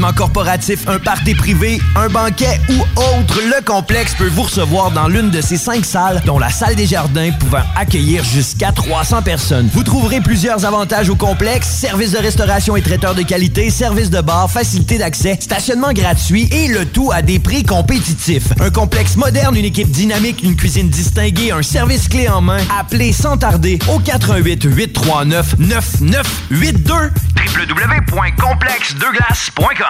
événement corporatif, un party privé, un banquet ou autre, le complexe peut vous recevoir dans l'une de ses cinq salles, dont la salle des jardins pouvant accueillir jusqu'à 300 personnes. Vous trouverez plusieurs avantages au complexe, services de restauration et traiteurs de qualité, services de bar, facilité d'accès, stationnement gratuit et le tout à des prix compétitifs. Un complexe moderne, une équipe dynamique, une cuisine distinguée, un service clé en main. Appelez sans tarder au 88 839 9982 www.complexdeglace.com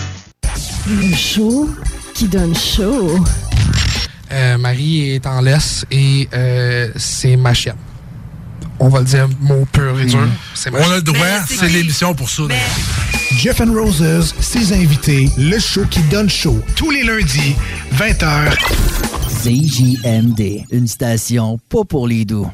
Le show qui donne chaud. Euh, Marie est en laisse et euh, c'est ma chienne. On va le dire mot pur et dur. Mm. C'est ma On a le droit, c'est l'émission pour ça. Jeff and Roses, ses invités, le show qui donne chaud. Tous les lundis, 20h. CJMD, une station pas pour les doux.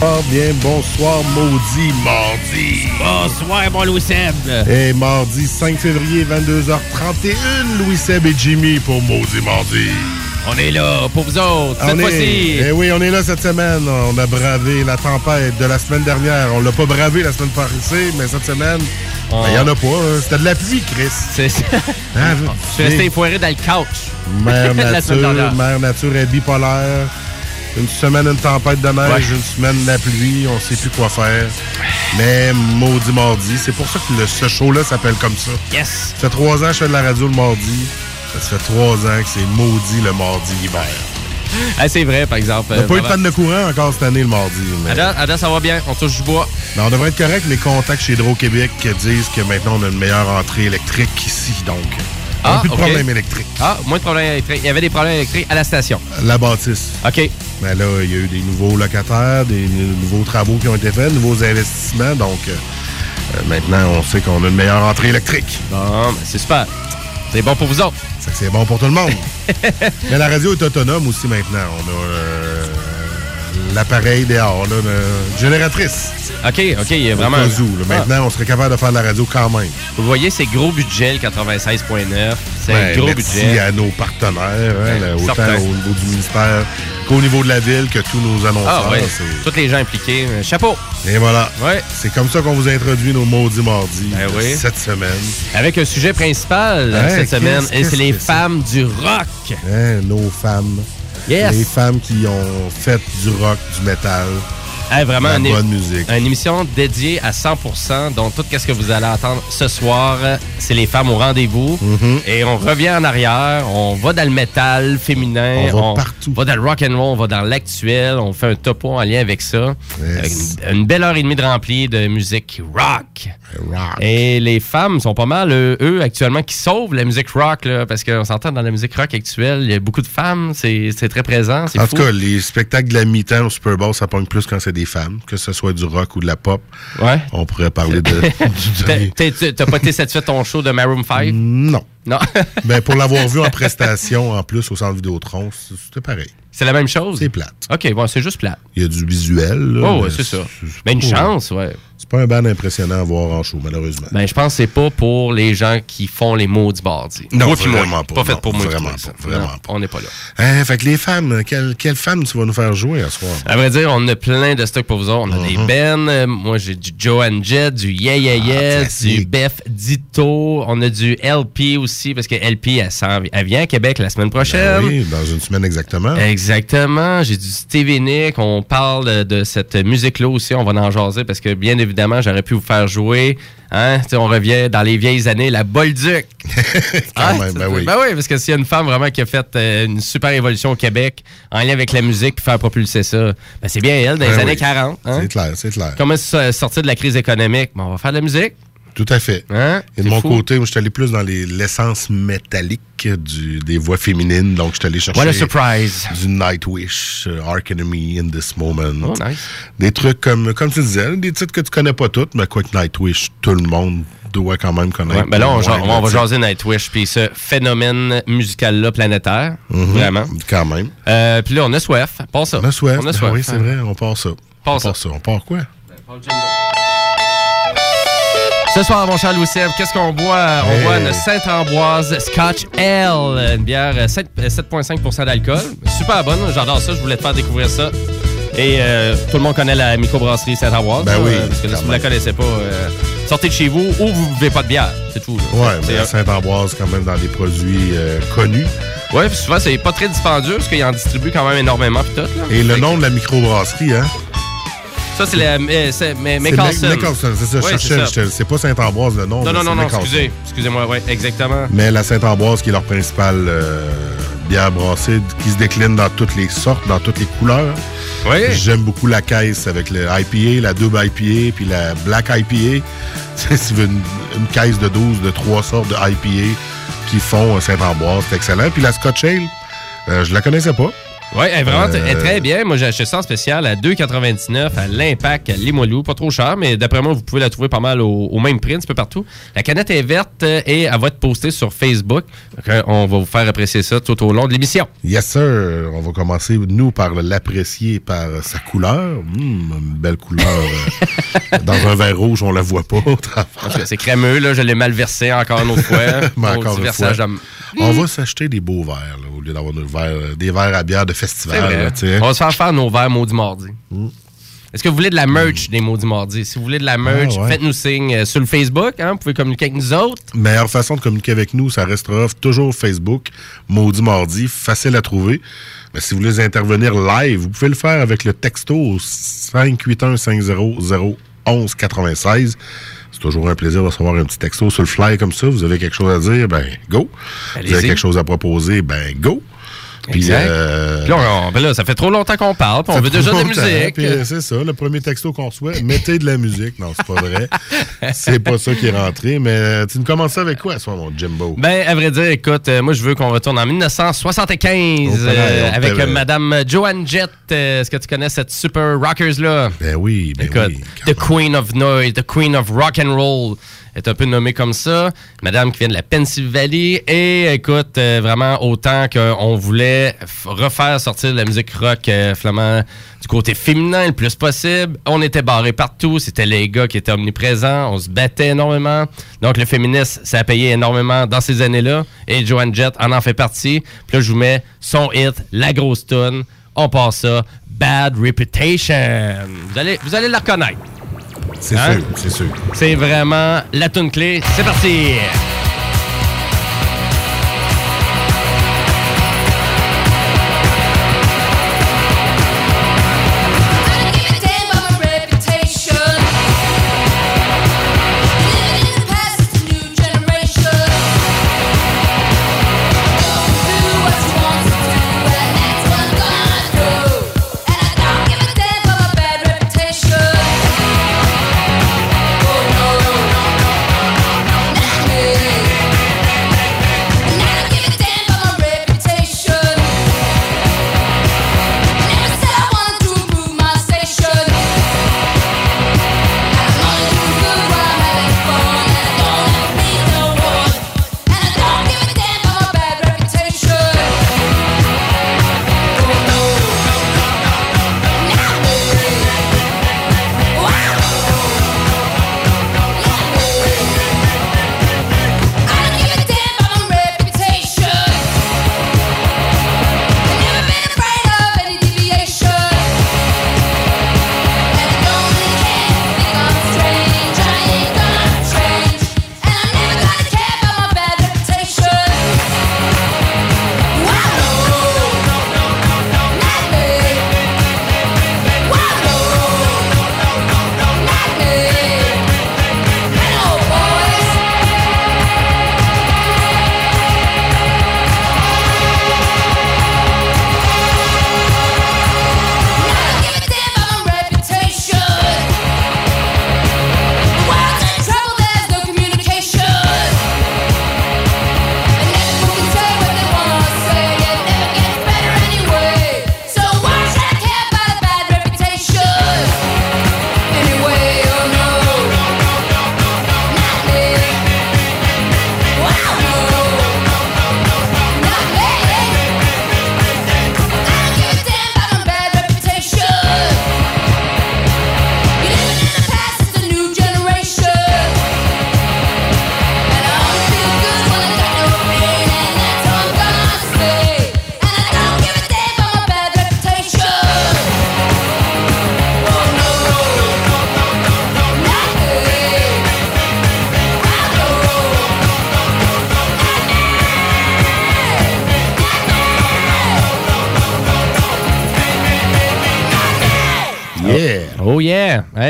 Ah bien, bonsoir, maudit mardi. Bonsoir, mon Louis Seb. Et mardi 5 février, 22h31, Louis Seb et Jimmy pour Maudit Mardi. On est là pour vous autres, cette On est- fois-ci. Eh oui, on est là cette semaine. On a bravé la tempête de la semaine dernière. On l'a pas bravé la semaine passée, mais cette semaine, ben, il y en a pas. hein. C'était de la pluie, Chris. C'est ça. Hein, Je suis resté foiré dans le couch. Mère Nature. Mère Nature est bipolaire. Une semaine, une tempête de neige, Ouais. une semaine, de la pluie, on sait plus quoi faire. Mais maudit mardi, c'est pour ça que le- ce show-là s'appelle comme ça. Yes! Ça fait trois ans que je fais de la radio le mardi. Ça fait trois ans que c'est maudit le mardi hiver. Ah, c'est vrai, par exemple. On n'a euh, pas eu de vraiment. panne de courant encore cette année le mardi. Mais... À date- ça va bien. On touche du bois. Mais on devrait être correct. Les contacts chez Hydro-Québec disent que maintenant on a une meilleure entrée électrique ici. Donc, n'a plus de ok. problème électrique. Ah, moins de problèmes électriques. Il y avait des problèmes électriques à la station. La bâtisse. OK. Mais là, il y a eu des nouveaux locataires, des nou- nouveaux travaux qui ont été faits, nouveaux investissements. Donc, euh, euh, maintenant, on sait qu'on a une meilleure entrée électrique. Bon, ben, c'est super. C'est bon pour vous autres. Ça, C'est bon pour tout le monde. Mais la radio est autonome aussi maintenant. On a euh, l'appareil dehors, là, une génératrice. OK, OK, il y a Au vraiment... là. Ah. Maintenant, on serait capable de faire de la radio quand même. Vous voyez, c'est gros budget, le 96.9. C'est Ben, un gros merci budget. à nos partenaires, hein, Ben, là, autant au niveau du ministère qu'au niveau de la ville, que tous nos annonceurs. Ah, ouais. Tous les gens impliqués. Euh, Chapeau. Et voilà. Ouais. C'est comme ça qu'on vous introduit nos maudits mardis Ben oui. cette semaine. Avec un sujet principal Hein, cette semaine, et c'est les femmes du rock. Hein, nos femmes. Les femmes qui ont fait du rock, du métal. Hey, vraiment, une, bonne musique. une émission dédiée à 100%. Donc, tout ce que vous allez entendre ce soir, c'est les femmes au rendez-vous. Mm-hmm. Et on revient en arrière. On va dans le métal féminin. On va partout. va dans le rock and roll. On va dans l'actuel. On fait un topo en lien avec ça. Une, une belle heure et demie de rempli de musique rock. Et les femmes sont pas mal, euh, eux, actuellement, qui sauvent la musique rock. Là, parce qu'on s'entend dans la musique rock actuelle, il y a beaucoup de femmes. C'est très présent. En fou. tout cas, les spectacles de la mi-temps au Super Bowl, ça pogne plus quand c'est des femmes, que ce soit du rock ou de la pop. Ouais. On pourrait parler de. T'as pas été satisfait de ton show de Maroon 5? Non. Non. ben, pour l'avoir vu en prestation, en plus, au centre Vidéotron, c'était pareil. C'est la même chose? C'est plate. OK, bon, c'est juste plate. Il y a du visuel. là, Oh, ouais, c'est ça. Mais une pas- chance, ouais. C'est pas un band impressionnant à voir en show, malheureusement. Ben, je pense que c'est pas pour les gens qui font les maudits bardis. Non, Moi vraiment pas, Pas fait non, pour moi. vraiment pas, vraiment Non, On n'est pas là. Hein, fait que les femmes, quelle, quelle femme tu vas nous faire jouer à soir? À vrai dire, on a plein de stocks pour vous autres. On a Mhm. des Ben, moi j'ai du Joanne Jett, du Yeah Yeah Yeah, du. Beth Ditto. On a du LP aussi, parce que LP, elle, vient à Québec la semaine prochaine. Ben oui, dans une semaine exactement. Exactement. J'ai du Stevie Nick. On parle de cette musique-là aussi. On va en jaser parce que, bien évidemment, j'aurais pu vous faire jouer. Hein? On revient dans les vieilles années, la Bolduc. Quand même, ben oui. Ben oui, parce que s'il y a une femme vraiment qui a fait euh, une super évolution au Québec en lien avec la musique puis faire propulser ça, ben c'est bien elle, dans les Ben années oui. 40. hein? C'est clair, c'est clair. Comment sortir de la crise économique? Ben, on va faire de la musique. Tout à fait. Hein? Et de mon fou. côté, moi, je suis allé plus dans les- l'essence métallique du, des voix féminines. Donc, je suis allé chercher What a surprise. du Nightwish, Ark Enemy, In This Moment. Oh, nice. Des trucs comme, comme tu disais, des titres que tu connais pas toutes, mais quoi que Nightwish, tout le monde doit quand même connaître. Ouais, ben là, on, on va jaser Nightwish, puis ce phénomène musical-là planétaire. Mhm. Vraiment. Quand même. Euh, puis là, on a soif. Pas ça. On a soif. On a Ben oui, c'est vrai, on part ça. Part on part ça. On part quoi? Ce soir, mon cher Louis qu'est-ce qu'on boit? On Hey. boit une Sainte-Ambroise Scotch Ale, une bière euh, 7 euh, 7,5% d'alcool. Super bonne, j'adore ça, je voulais te faire découvrir ça. Et euh, tout le monde connaît la microbrasserie Sainte-Ambroise. Ben là, oui, euh, parce que si vous la même. connaissez pas, euh, sortez de chez vous ou vous buvez pas de bière, c'est tout. C'est- mais Saint-Ambroise, quand même, dans des produits euh, connus. Puis souvent, c'est pas très dispendieux parce qu'ils en distribuent quand même énormément pis tout. Là. Et le nom de la microbrasserie, hein? Ça, c'est la. euh, c'est- mais. Mc- Mccarlson, c'est ça. Je cherchais, c'est pas Saint-Ambroise le nom. Non, non, non, non, excusez. Excusez-moi, ouais, exactement. Mais la Saint-Ambroise, qui est leur principale euh, bière brassée, qui se décline dans toutes les sortes, dans toutes les couleurs. Oui. J'aime beaucoup la caisse avec le IPA, la double IPA, puis la black IPA. si tu veux une, une caisse de 12 de trois sortes de IPA qui font un Saint-Ambroise, c'est excellent. Puis la Scotch Ale, euh, je la connaissais pas. Oui, elle est vraiment Euh, elle est très bien. Moi, j'ai acheté ça en spécial à 2,99 à l'Impact à Limoilou. Pas trop cher, mais d'après moi, vous pouvez la trouver pas mal au, au même prix, un petit peu partout. La canette est verte euh, et elle va être postée sur Facebook. Donc, euh, on va vous faire apprécier ça tout au long de l'émission. Yes, sir. On va commencer, nous, par l'apprécier par sa couleur. Hum, une belle couleur. euh, dans un verre rouge, on la voit pas au travers. C'est crémeux, là. Je l'ai mal versé encore une autre fois. Mais encore une fois, on va s'acheter des beaux verres, là, au lieu d'avoir des verres, à bière de festival. là. On va se faire faire nos verres maudits mardi. Est-ce que vous voulez de la merch des maudits mardis? Si vous voulez de la merch, Ah, ouais. faites-nous signe euh, sur le Facebook. Hein? Vous pouvez communiquer avec nous autres. Meilleure façon de communiquer avec nous, ça restera toujours Facebook, Maudit Mardi, facile à trouver. Mais si vous voulez intervenir live, vous pouvez le faire avec le texto au 581-500-1196. C'est toujours un plaisir de recevoir un petit texto sur le fly comme ça. Vous avez quelque chose à dire, ben go. Vous avez quelque chose à proposer, ben go. Puis, Exact. euh, Puis là, on- ben là, ça fait trop longtemps qu'on parle, puis on veut déjà de la musique. euh, C'est ça, le premier texto qu'on reçoit. Mettez de la musique. Non, c'est pas vrai. c'est pas ça qui est rentré. Mais euh, tu nous commences avec quoi, soit mon Jimbo? Ben, à vrai dire, écoute, moi, je veux qu'on retourne en 1975 Oh, pareil, euh, on avec Madame Joanne Jett. Est-ce que tu connais cette super rockers-là? Ben oui, ben Écoute, oui. The Queen of Noise, The Queen of Rock and Roll est un peu nommée comme ça. Madame qui vient de la Pennsylvanie. Et écoute, euh, vraiment, autant qu'on voulait refaire sortir de la musique rock euh, flamand du côté féminin le plus possible, on était barré partout. C'était les gars qui étaient omniprésents. On se battait énormément. Donc, le féminisme, ça a payé énormément dans ces années-là. Et Joanne Jett en en fait partie. Puis là, je vous mets son hit, la grosse tune. On passe ça. Bad Reputation. Vous allez, vous allez la reconnaître. C'est Hein? sûr, c'est sûr. C'est vraiment la tune clé. C'est parti!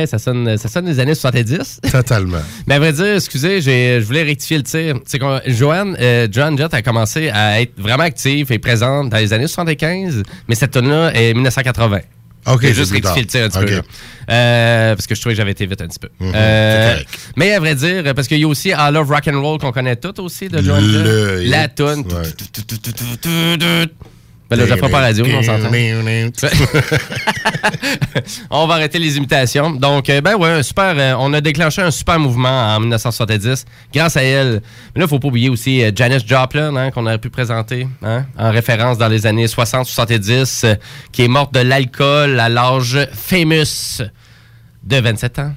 Ça, sonne, ça sonne des années 70. Totalement. Mais à vrai dire, excusez, je voulais rectifier le tir. C'est qu'on Joanne, euh, Joanne Jett a commencé à être vraiment active et présente dans les années 75, mais cette tune-là est 1980. OK, J'ai juste rectifié le tir un petit peu. Euh, parce que je trouvais que j'avais été vite un petit peu. Mhm, Euh, mais à vrai dire, parce qu'il y a aussi I Love Rock and Roll qu'on connaît tout aussi de Joanne Jett. La tune. ouais. Ben là, je la ferai pas radio, on s'entend. on va arrêter les imitations. Donc, euh, ben ouais, un super, euh, on a déclenché un super mouvement en 1970 grâce à elle. Mais là, il faut pas oublier aussi euh, Janis Joplin, hein, qu'on aurait pu présenter hein, en référence dans les années 60-70, euh, qui est morte de l'alcool à l'âge famous de 27 ans.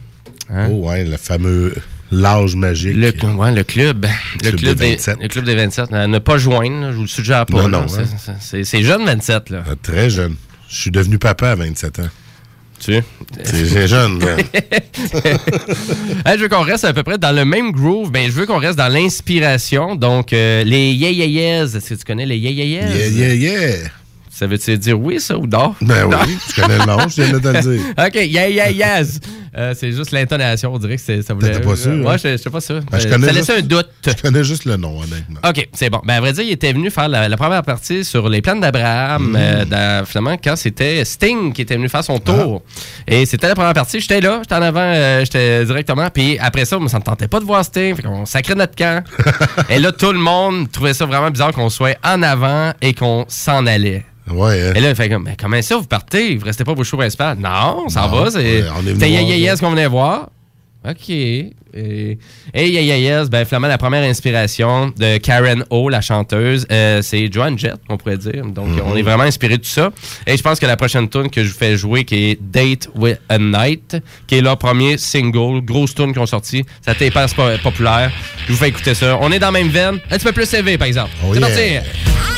Hein? Oh ouais, le fameux l'âge magique. Le, ouais, le club. Le Club club, des des, 27. le club des 27. Euh, Ne pas joindre, là, je vous le suggère pas. Non, non, C'est- hein. c'est- jeune 27, là. Ah, Très jeune. Je suis devenu papa à 27 ans. Tu? Sais? C'est jeune. Hey, je veux qu'on reste à peu près dans le même groove, mais je veux qu'on reste dans l'inspiration. Donc, euh, les yeah yeah. Est-ce que tu connais les yeah yeah? Yeah, yeah, yeah. Ça veut-tu dire oui, ça, ou non? Ben Non. oui, je connais le nom, je viens de te le dire. OK, yeah yeah yes. Euh, c'est juste l'intonation, on dirait que c'est- ça voulait... T'étais pas sûr, Moi, hein? je sais pas ça. Ben, je Euh, connais ça juste- laissait un doute. Je connais juste le nom, honnêtement. OK, c'est bon. Ben, à vrai dire, il était venu faire la, la première partie sur les plans d'Abraham, Mm. euh, dans- finalement, quand c'était Sting qui était venu faire son tour. Et c'était la première partie. J'étais là, j'étais en avant, euh, j'étais directement. Puis après ça, ça me tentait pas de voir Sting. Fait qu'on sacrait notre camp. et là, tout le monde trouvait ça vraiment bizarre qu'on soit en avant et qu'on s'en allait. Ouais, hein. Et là, il fait comme, mais comment ça, vous partez? Vous restez pas au show principal? Non, on s'en va. C'est ouais. Yes qu'on venait voir. OK. Et, et Yeah Yeah Yes, ben, finalement, la première inspiration de Karen O, la chanteuse, euh, c'est Joan Jett, on pourrait dire. Donc, Mhm. on est vraiment inspiré de tout ça. Et je pense que la prochaine tune que je vous fais jouer, qui est Date with a Night, qui est leur premier single, grosse tune qu'ils ont sorti. Ça spo- populaire. Je vous fais écouter ça. On est dans la même veine. Un petit peu plus élevé, par exemple. Oh c'est yeah. parti!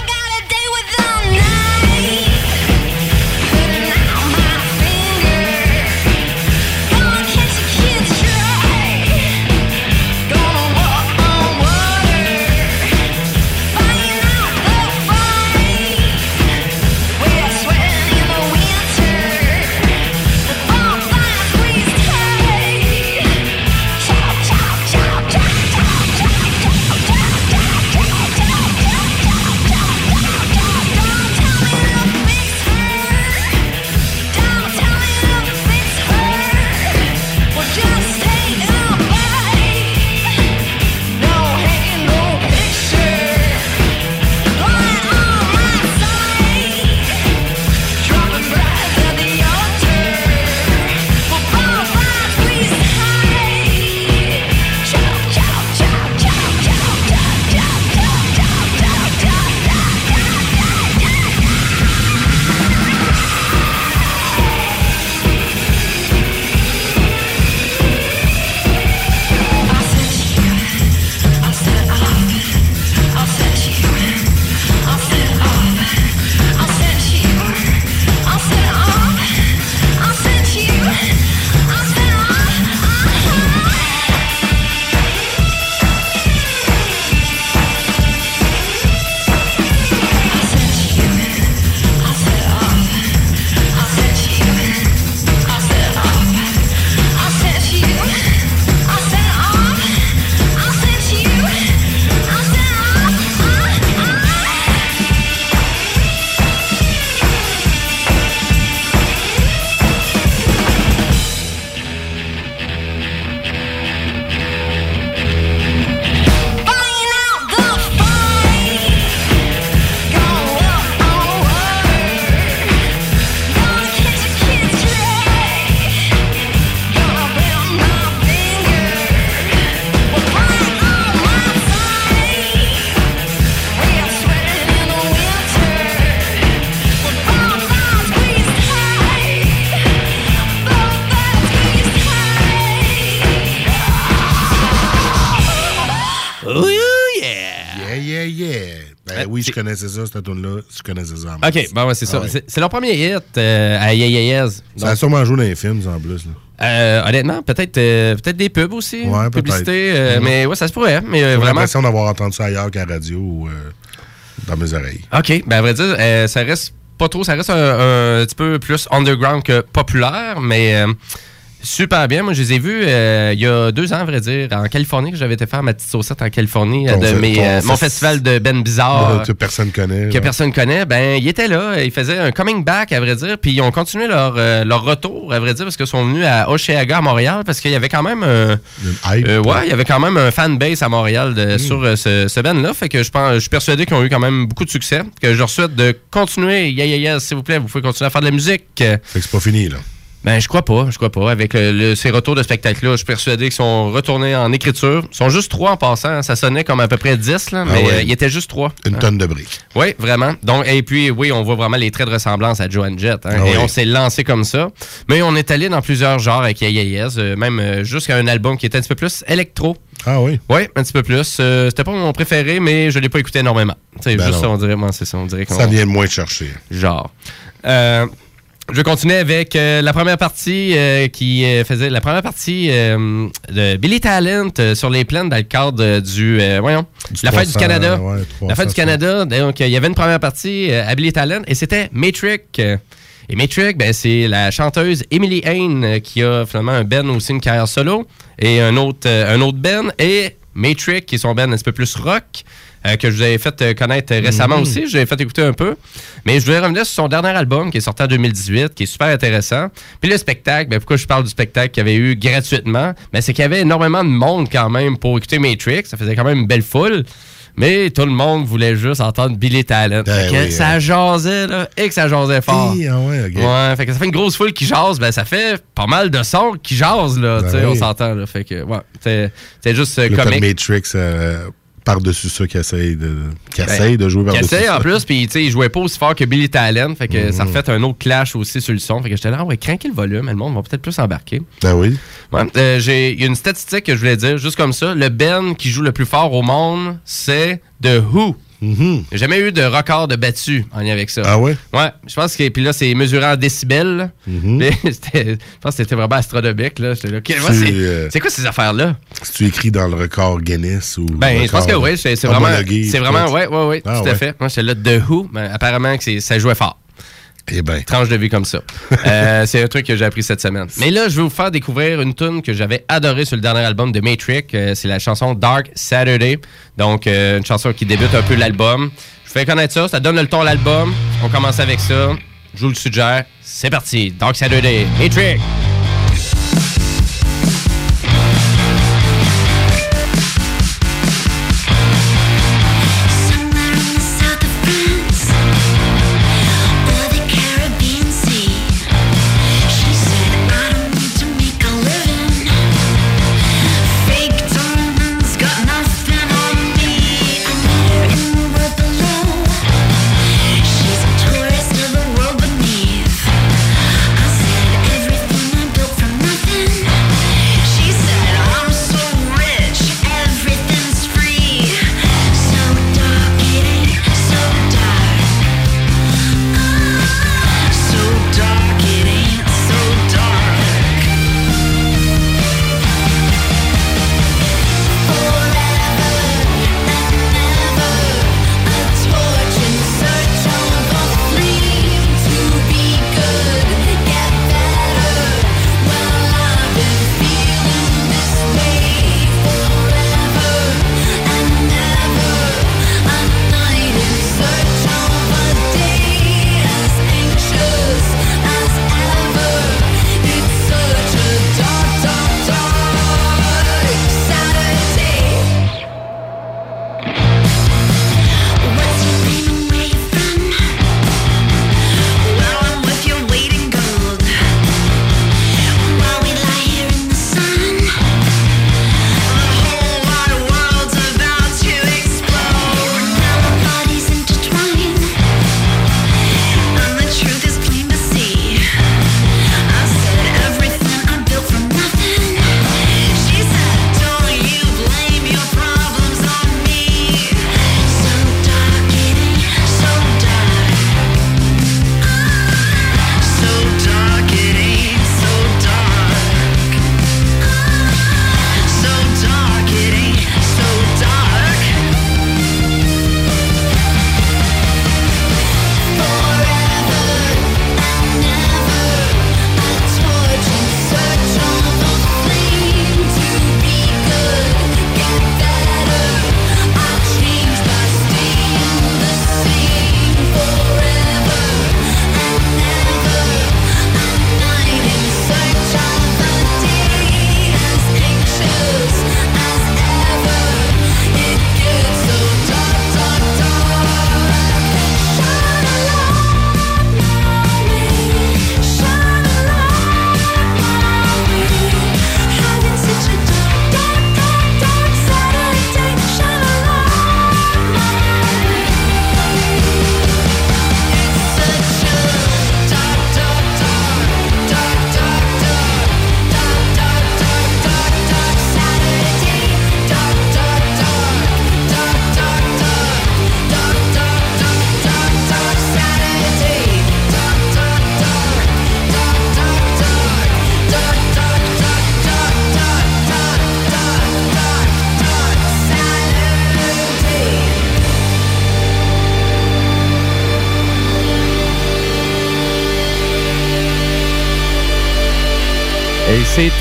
Connaissais ça, cette tune-là. Je connaissais ça. en OK, bon, ouais, c'est ça. Ah ouais. C'est- leur premier hit euh, à Yes. Ça a sûrement joué dans les films, en plus. Là. euh, honnêtement, peut-être euh, peut-être des pubs aussi. Ouais. Publicité. euh, Mhm. Mais ouais, ça se pourrait. Mais euh, J'ai vraiment. l'impression d'avoir entendu ça ailleurs qu'à la radio ou dans mes oreilles. OK, ben à vrai dire, euh, ça reste pas trop. Ça reste un, un petit peu plus underground que populaire, mais super bien. Moi, je les ai vus euh, il y a deux ans, à vrai dire, en Californie, que j'avais été faire ma petite saucette en Californie, Ton euh, de mes, euh, mon fes- festival de Ben Bizarre. que personne connaît. que personne connaît, ben il était là, il faisait un coming back à vrai dire, puis ils ont continué leur, euh, leur retour à vrai dire parce qu'ils sont venus à Oshéaga à Montréal parce qu'il y avait quand même un Une hype. euh, ouais, il y avait quand même un fanbase à Montréal de- sur euh, ce, ce band là, fait que je pense je suis persuadé qu'ils ont eu quand même beaucoup de succès, que je leur souhaite de continuer, yeah yeah yeah, s'il vous plaît, vous pouvez continuer à faire de la musique. Fait que c'est pas fini, là. Ben, je crois pas, je crois pas. Avec le- le- ces retours de spectacle-là, je suis persuadé qu'ils sont retournés en écriture. Ils sont juste trois en passant. Ça sonnait comme à peu près 10, là, mais ouais. euh, ils étaient juste trois. Une Hein. tonne de briques. Oui, vraiment. Donc, et puis, oui, on voit vraiment les traits de ressemblance à Joan Jett. hein. Ah et on s'est lancé comme ça. Mais on est allé dans plusieurs genres avec Yayayez, euh, même euh, jusqu'à un album qui était un petit peu plus électro. Ah oui? Oui, un petit peu plus. Euh, C'était pas mon préféré, mais je l'ai pas écouté énormément. C'est Ben juste non. ça, on dirait. moi, c'est ça, on dirait qu'on- Ça vient de moins chercher. Genre. Euh, je vais continuer avec euh, la première partie euh, qui euh, faisait la première partie de Billy Talent sur les plaines dans le cadre du voyons Du la fête du 300, Canada. ouais, la fête du 300. Canada. Donc il y avait une première partie à Billy Talent et c'était Matrix. Et Matrix, ben, c'est la chanteuse Emily Hain qui a finalement un Ben aussi une carrière solo et un autre un autre Ben et Matrix qui est son Ben un petit peu plus rock. Euh, que je vous avais fait euh, connaître euh, récemment Mhm. aussi. Je l'avais fait écouter un peu. Mais je voulais revenir sur son dernier album qui est sorti en 2018, qui est super intéressant. Puis le spectacle, ben, pourquoi je parle du spectacle qu'il y avait eu gratuitement? Ben, c'est qu'il y avait énormément de monde quand même pour écouter Matrix. Ça faisait quand même une belle foule. Mais tout le monde voulait juste entendre Billy Talent. Ben Fait que oui, ça hein. jasait, là, et que ça jasait fort. Ah ouais, ok. Ouais, fait que ça fait une grosse foule qui jase, ben ça fait pas mal de sons qui jasent, là, Ben tu sais, on oui. s'entend, là. Fait que, ouais, c'est juste euh, comique. Matrix euh, par-dessus ça qui essaye de, qui Ben, de jouer par-dessus essaye ça. en plus, puis tu sais, il jouait pas aussi fort que Billy Talent, fait que ça refait un autre clash aussi sur le son. Fait que j'étais là, ah ouais, craquer le volume, le monde va peut-être plus embarquer. Ben oui. Ouais, euh, j'ai il y a une statistique que je voulais dire, juste comme ça. Le Ben qui joue le plus fort au monde, c'est The Who. J'ai jamais eu de record de battu en lien avec ça. Ah ouais? Ouais, je pense que. Puis là, c'est mesuré en décibels. Mhm. C'était- je pense que c'était vraiment astronomique. Là. C'est, euh, c'est quoi ces affaires-là? Si tu écris dans le record Guinness ou. Ben, je pense que oui, c'est vraiment. C'est vraiment, ouais, ouais, Ah tout à fait. Moi, j'étais là, The Who, mais apparemment que ça jouait fort. Eh ben. Tranche de vie comme ça. Euh, c'est un truc que j'ai appris cette semaine. Mais là, je vais vous faire découvrir une tune que j'avais adorée sur le dernier album de Matrix. Euh, c'est la chanson Dark Saturday. Donc, euh, une chanson qui débute un peu l'album. Je vous fais connaître ça. Ça donne le ton à l'album. On commence avec ça. Je vous le suggère. C'est parti. Dark Saturday. Matrix.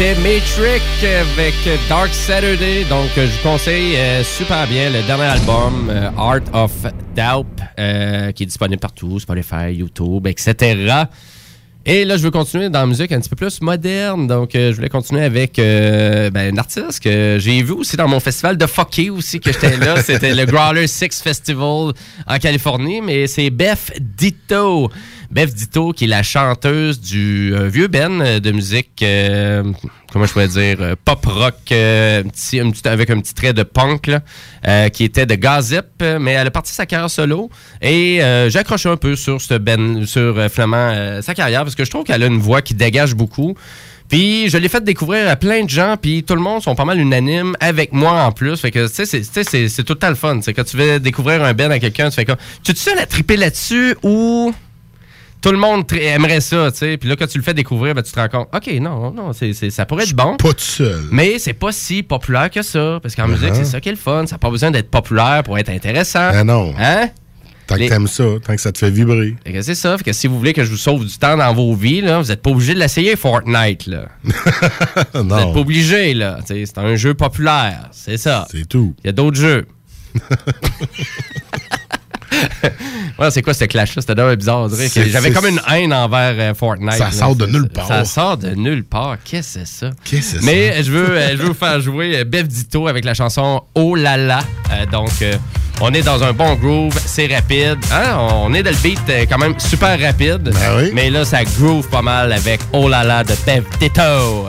Matrix avec Dark Saturday. Donc, je vous conseille euh, super bien le dernier album, euh, Art of Doubt, euh, qui est disponible partout, Spotify, YouTube, etc. Et là, je veux continuer dans la musique un petit peu plus moderne. Donc, je voulais continuer avec ben, un artiste que j'ai vu aussi dans mon festival de Fucky aussi, que j'étais là. C'était le Growler Six Festival en Californie, mais c'est Beth Ditto. Beth Ditto, qui est la chanteuse du euh, vieux Ben euh, de musique, euh, comment je pourrais dire, euh, pop rock, euh, petit, un petit- avec un petit trait de punk, là, qui était de euh, mais elle a parti sa carrière solo. Et j'ai accroché un peu sur ce Ben, sur finalement sa carrière, parce que je trouve qu'elle a une voix qui dégage beaucoup. Puis je l'ai fait découvrir à plein de gens, puis tout le monde sont pas mal unanimes avec moi en plus. Fait que tu sais, c'est- tout le fun. Quand tu veux découvrir un Ben à quelqu'un, tu fais comme, tu te seul à triper là-dessus ou tout le monde aimerait ça, tu sais. Puis là, quand tu le fais découvrir, ben, tu te rends compte, OK, non, non, c'est, c'est- ça pourrait être bon. Pas tout seul. Mais c'est pas si populaire que ça. Parce qu'en Uh-huh. musique, c'est ça qui est le fun. Ça n'a pas besoin d'être populaire pour être intéressant. Ah non. Hein? Tant Les- que t'aimes ça, tant que ça te fait vibrer. Fait que c'est ça. Fait que si vous voulez que je vous sauve du temps dans vos vies, là, vous n'êtes pas obligé de l'essayer, Fortnite. Là. Vous non. n'êtes pas obligé. là. C'est un jeu populaire. C'est ça. C'est tout. Il y a d'autres jeux. Ouais, c'est quoi ce clash-là? C'était vraiment bizarre. J'avais comme une haine envers euh, Fortnite. Ça là. sort de nulle part. Ça sort de nulle part. Qu'est-ce que c'est ça? Qu'est-ce que c'est Mais ça? euh, je veux, euh, je veux vous faire jouer euh, Bev Ditto avec la chanson Oh la la. Donc, on est dans un bon groove, c'est rapide. Hein? On est dans le beat quand même super rapide. Ben oui. Mais là, ça groove pas mal avec Oh la la de Bev Ditto.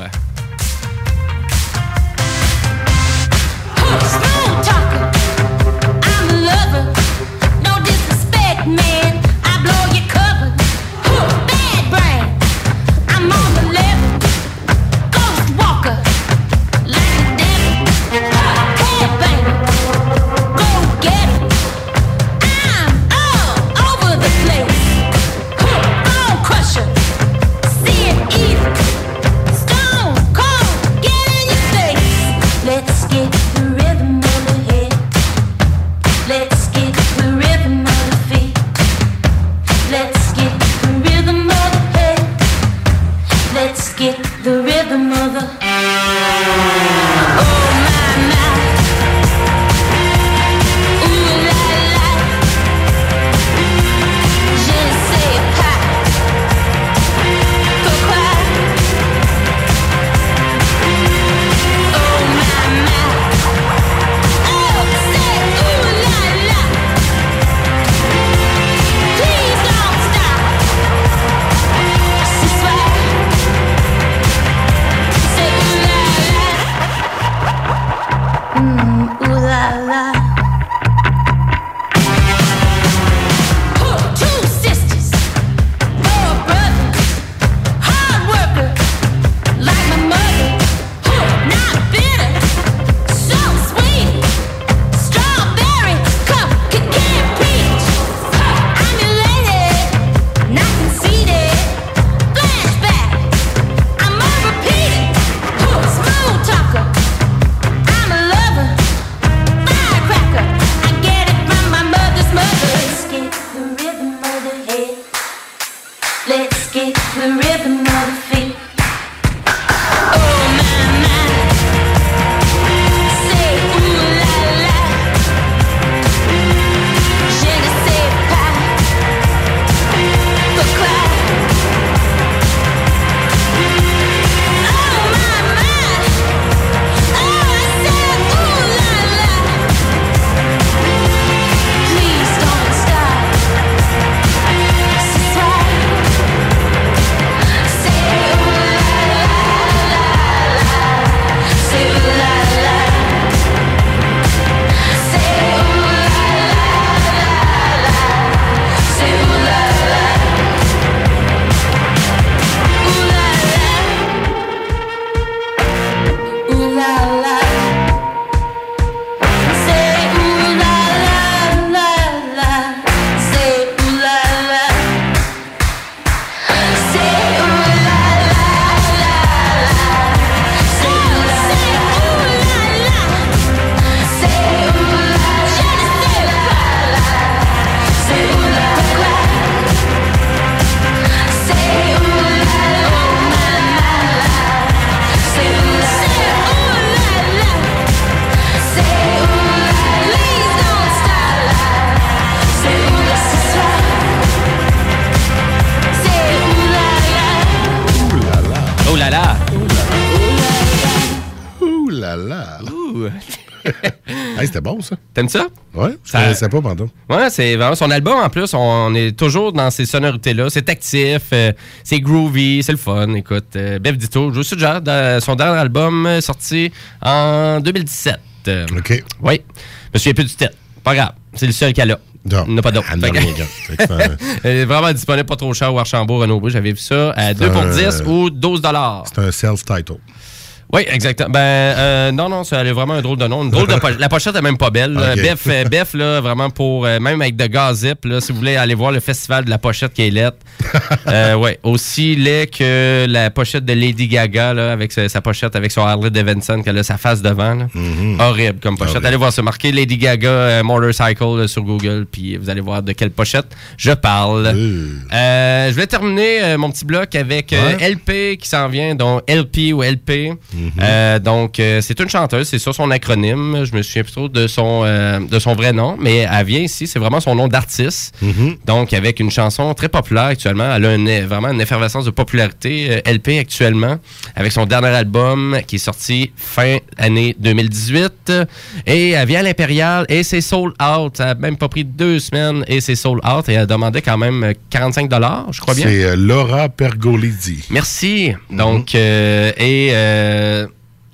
T'aimes ça? Ouais, je Ça- connaissais pas, pardon. Ouais, c'est vraiment son album en plus. On est toujours dans ces sonorités-là. C'est actif, euh, c'est groovy, c'est le fun. Écoute, euh, Bev Ditto, je vous suggère son dernier album euh, sorti en 2017. Euh, OK. Oui, je me souviens plus du titre. Pas grave, c'est le seul qu'elle a. Non. Il n'y en a pas d'autre. Ah, Elle est vraiment disponible pas trop cher au Archambault, Renaud J'avais vu ça à 2 pour un- 10 ou 12 dollars. C'est un self-title. Oui, exactement. Ben, euh, non, non, ça elle est vraiment un drôle de nom. Une drôle de po- la pochette est même pas belle. là. Ok. Bef, euh, Bef, là, vraiment pour, euh, même avec de Gazip, là, si vous voulez aller voir le festival de la pochette qui est laide. euh, ouais, aussi laid que la pochette de Lady Gaga, là, avec sa, sa pochette, avec son Harley Davidson, qu'elle a sa face devant. là. Horrible comme pochette. Horrible. Allez voir ça. Marquez Lady Gaga Motorcycle là, sur Google, puis vous allez voir de quelle pochette je parle. Je vais terminer mon petit bloc avec LP qui s'en vient, donc LP ou LP. Euh, donc, euh, c'est une chanteuse, c'est ça son acronyme. Je me souviens plus trop de son, euh, de son vrai nom, mais elle vient ici, c'est vraiment son nom d'artiste. Donc, avec une chanson très populaire actuellement. Elle a une- vraiment une effervescence de popularité, LP actuellement, avec son dernier album qui est sorti fin année 2018. Et elle vient à l'Impérial et c'est sold out. Ça a même pas pris deux semaines et c'est sold out. Et elle demandait quand même euh, 45 je crois bien. C'est Laura Pergolidi. Merci. Donc, euh, et euh,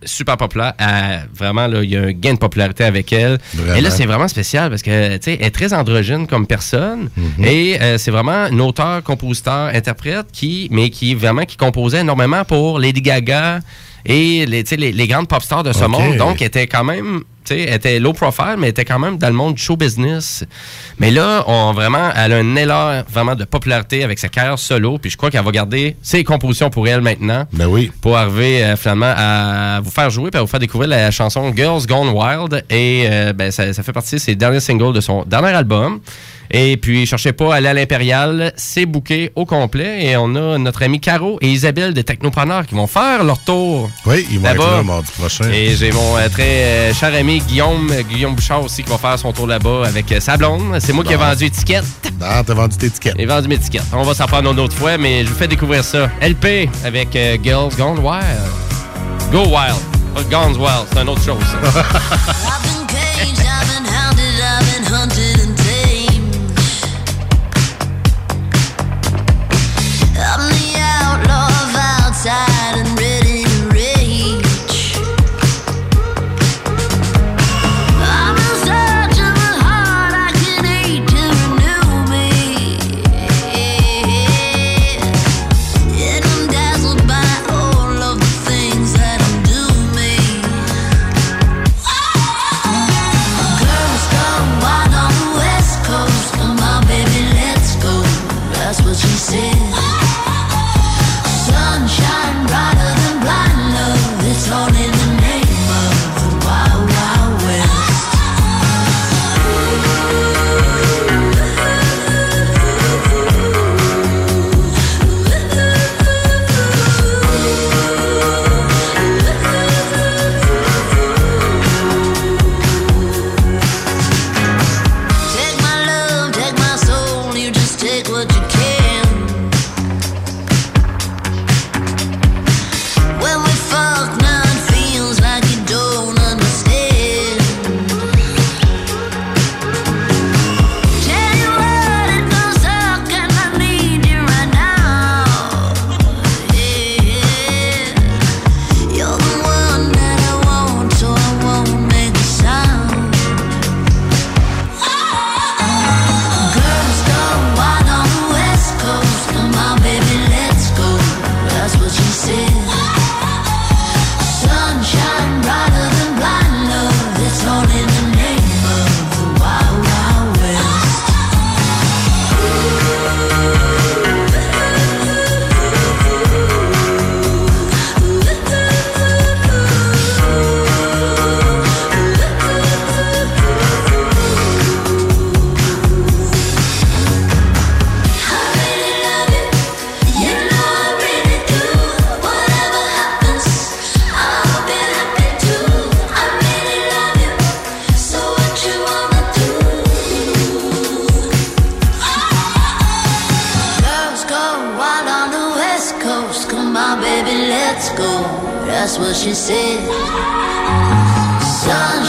super populaire. Euh, vraiment, là, il y a un gain de popularité avec elle. Vraiment. Et là, c'est vraiment spécial parce que, tu sais, elle est très androgyne comme personne. Mhm. Et euh, c'est vraiment une auteur, compositeur, interprète qui, mais qui vraiment qui composait énormément pour Lady Gaga et les, les, les grandes pop stars de ce monde. Donc, elle était quand même, sais, elle était low profile, mais elle était quand même dans le monde du show business. Mais là, on vraiment, elle a un élan vraiment de popularité avec sa carrière solo. Puis je crois qu'elle va garder ses compositions pour elle maintenant. Ben oui. Pour arriver euh, finalement à vous faire jouer puis à vous faire découvrir la chanson Girls Gone Wild. Et euh, ben, ça, ça fait partie de ses derniers singles de son dernier album. Et puis, cherchez pas à aller à l'Impérial, c'est booké au complet. Et on a notre ami Caro et Isabelle des Technopreneurs qui vont faire leur tour. Oui, ils vont être Là-bas. là mardi prochain. Et j'ai mon euh, très euh, cher ami Guillaume, Guillaume Bouchard aussi qui va faire son tour là-bas avec euh, sa blonde. C'est moi qui ai vendu étiquette. Ah, t'as vendu tes tickets. J'ai vendu mes étiquettes. On va s'en prendre une autre fois, mais je vous fais découvrir ça. LP avec euh, Girls Gone Wild. Go Wild. Pas Gone Wild, c'est une autre chose. what she said. Sunshine.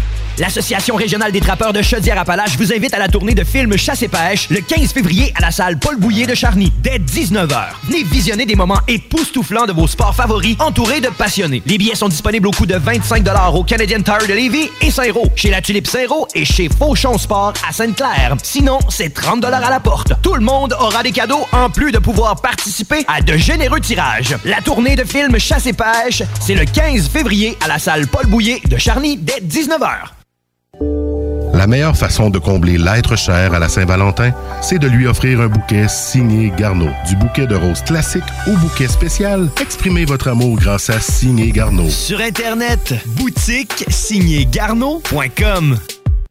L'Association régionale des trappeurs de Chaudière-Appalaches vous invite à la tournée de film Chasse et pêche le 15 février à la salle Paul Bouillet de Charny, dès 19h. Venez visionner des moments époustouflants de vos sports favoris entourés de passionnés. Les billets sont disponibles au coût de 25 au Canadian Tire de Lévis et Saint-Roch, chez la Tulipe Saint-Roch et chez Fauchon Sport à Sainte-Claire. Sinon, c'est 30 à la porte. Tout le monde aura des cadeaux en plus de pouvoir participer à de généreux tirages. La tournée de film Chasse et pêche, c'est le 15 février à la salle Paul Bouillet de Charny, dès 19h. La meilleure façon de combler l'être cher à la Saint-Valentin, c'est de lui offrir un bouquet signé Garneau. Du bouquet de roses classique au bouquet spécial, exprimez votre amour grâce à Signé Garneau. Sur Internet, boutique signégarneau.com.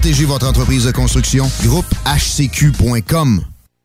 Protégez votre entreprise de construction. Groupe HCQ.com.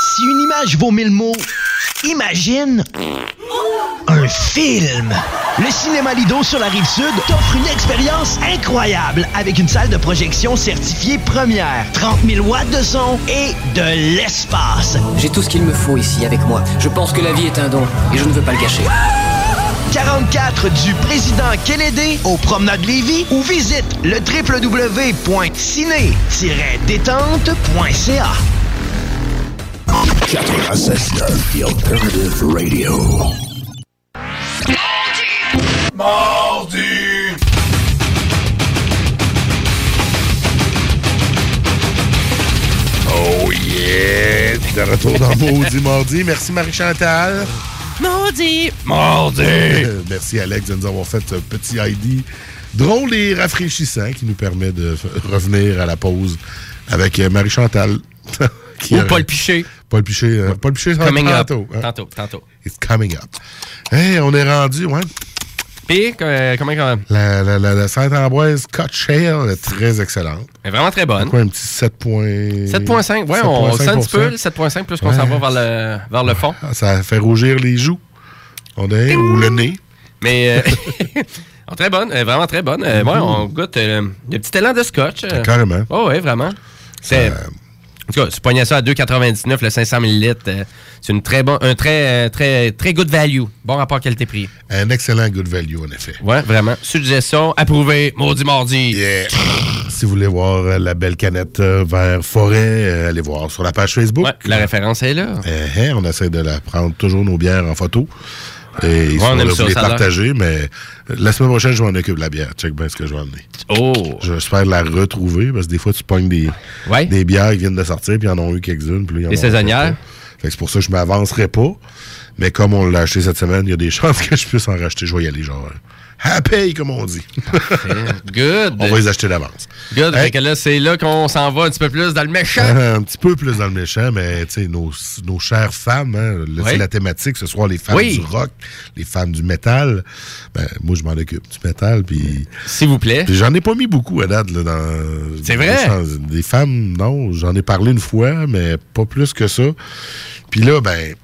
Si une image vaut mille mots, imagine un film. Le Cinéma Lido sur la rive sud t'offre une expérience incroyable avec une salle de projection certifiée première, 30 000 watts de son et de l'espace. J'ai tout ce qu'il me faut ici avec moi. Je pense que la vie est un don et je ne veux pas le gâcher. 44 du président Kennedy au Promenade Lévis ou visite le www.ciné-détente.ca. 96.9, The Alternative Radio. Mardi! Oh yeah! De retour dans Maudit Mardi. Merci Marie-Chantal. Mardi! Mardi! Merci Alex de nous avoir fait ce petit ID drôle et rafraîchissant qui nous permet de revenir à la pause avec Marie-Chantal. qui Ou aurait- Paul Piché. Paul Piché. euh, Paul Piché, ça va Coming up. tantôt. hein? Tantôt, tantôt. It's coming up. Hey, on est rendu, ouais. Puis, euh, comment comment? La, la, la, la Sainte-Ambroise Cut Shale est très excellente. Elle est vraiment très bonne. Quoi, un petit 7 points... 7.5, ouais, on sent un petit peu le 7.5 plus qu'on s'en Ouais. va vers le, vers le fond. Ah, Ça fait rougir les joues. On est, ou le nez? Mais euh, oh, très bonne, est vraiment très bonne. Euh, ouais, on goûte euh, le petit élan de scotch. euh. Carrément. Oh, oui, vraiment. C'est. En tout cas, tu pognais ça à 2,99 le 500 ml. euh, c'est une très bon, un très, euh, très, très good value. Bon rapport qualité-prix. Un excellent good value, en effet. Ouais, vraiment. Suggestion, approuvé, maudit mardi. Si vous voulez voir euh, la belle canette vert forêt, allez voir sur la page Facebook. Ouais, la référence est là. Euh, hein, on essaie de la prendre toujours nos bières en photo. Et ils Ouais, on aime ça, les ça partager, mais la semaine prochaine, je m'en occupe de la bière. Check bien ce que je vais emmener. Oh! J'espère la retrouver, parce que des fois, tu pognes des, des bières qui viennent de sortir, puis ils en ont eu quelques-unes. puis ont saisonnières? pas. Fait que c'est pour ça que je m'avancerai pas. Mais comme on l'a acheté cette semaine, il y a des chances que je puisse en racheter. Je vais y aller, genre, happy, comme on dit. Good. on va les acheter d'avance. Good. Hey. Fait que là, c'est là qu'on s'en va un petit peu plus dans le méchant. un petit peu plus dans le méchant, mais tu sais, nos, nos chères femmes, hein, Oui. c'est la thématique, ce soir les femmes Oui. du rock, les femmes du métal. Ben, moi, je m'en occupe du métal, puis... S'il vous plaît. Puis J'en ai pas mis beaucoup à date, là, dans... C'est vrai? Des femmes, non, j'en ai parlé une fois, mais pas plus que ça. Puis là, ben,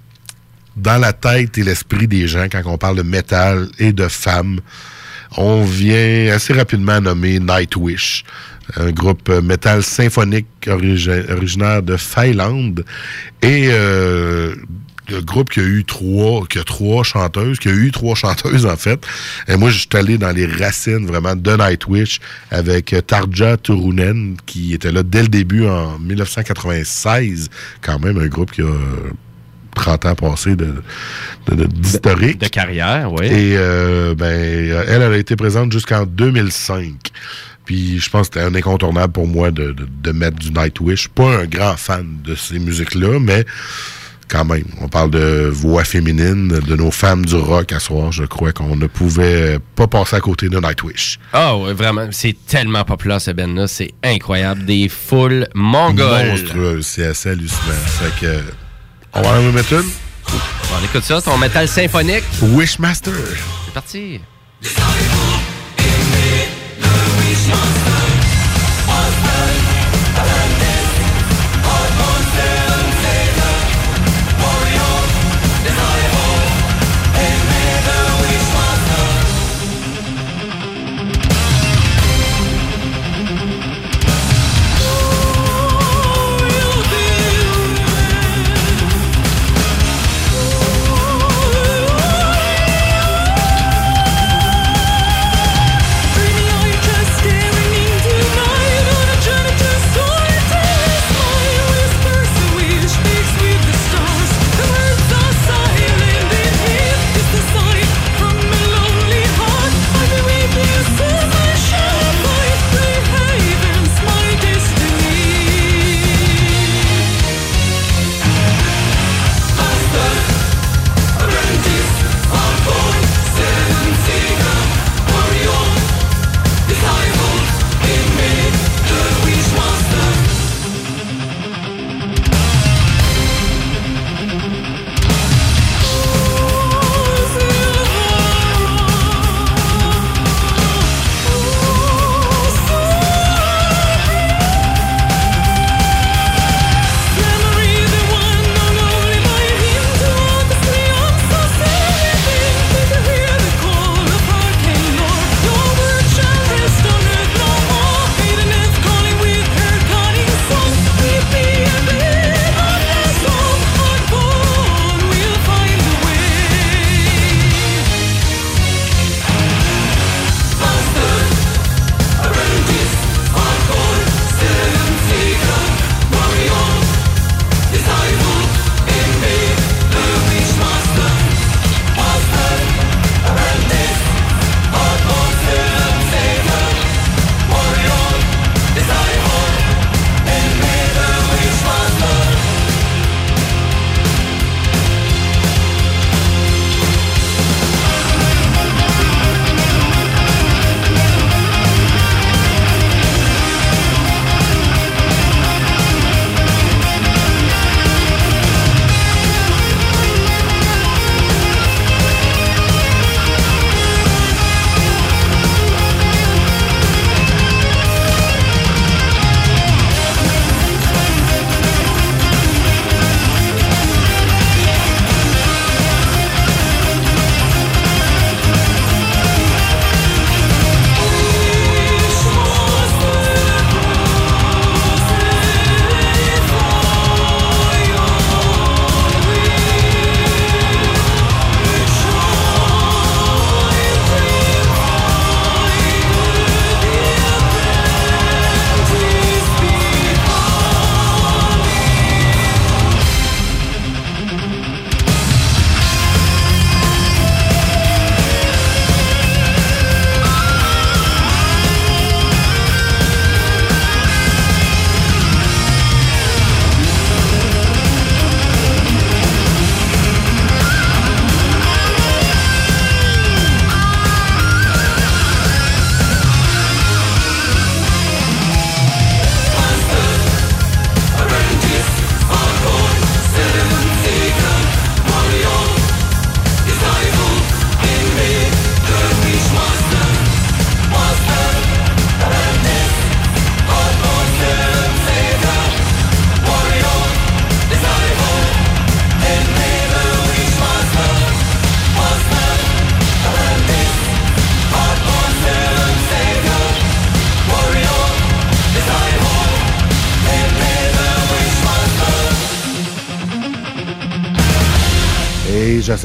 dans la tête et l'esprit des gens, quand on parle de métal et de femmes, on vient assez rapidement nommer Nightwish, un groupe métal symphonique origi- originaire de Finlande et euh, le groupe qui a eu trois, qui a trois chanteuses, qui a eu trois chanteuses en fait. Et moi, je suis allé dans les racines vraiment de Nightwish avec Tarja Turunen qui était là dès le début en 1996. Quand même un groupe qui a 30 ans passés de, de, de- d'historique. De carrière, oui. Et euh, ben, elle, elle a été présente jusqu'en 2005. Puis je pense que c'était un incontournable pour moi de, de, de mettre du Nightwish. Pas un grand fan de ces musiques-là, mais quand même, on parle de voix féminine, de nos femmes du rock à soir. Je crois qu'on ne pouvait pas passer à côté de Nightwish. Ah ouais, vraiment, c'est tellement populaire ce band-là, c'est incroyable. Des foules mongoles. Monstrueux, c'est assez hallucinant. Fait que, on va en mettre une? On écoute ça, ton métal symphonique. Wishmaster. C'est parti.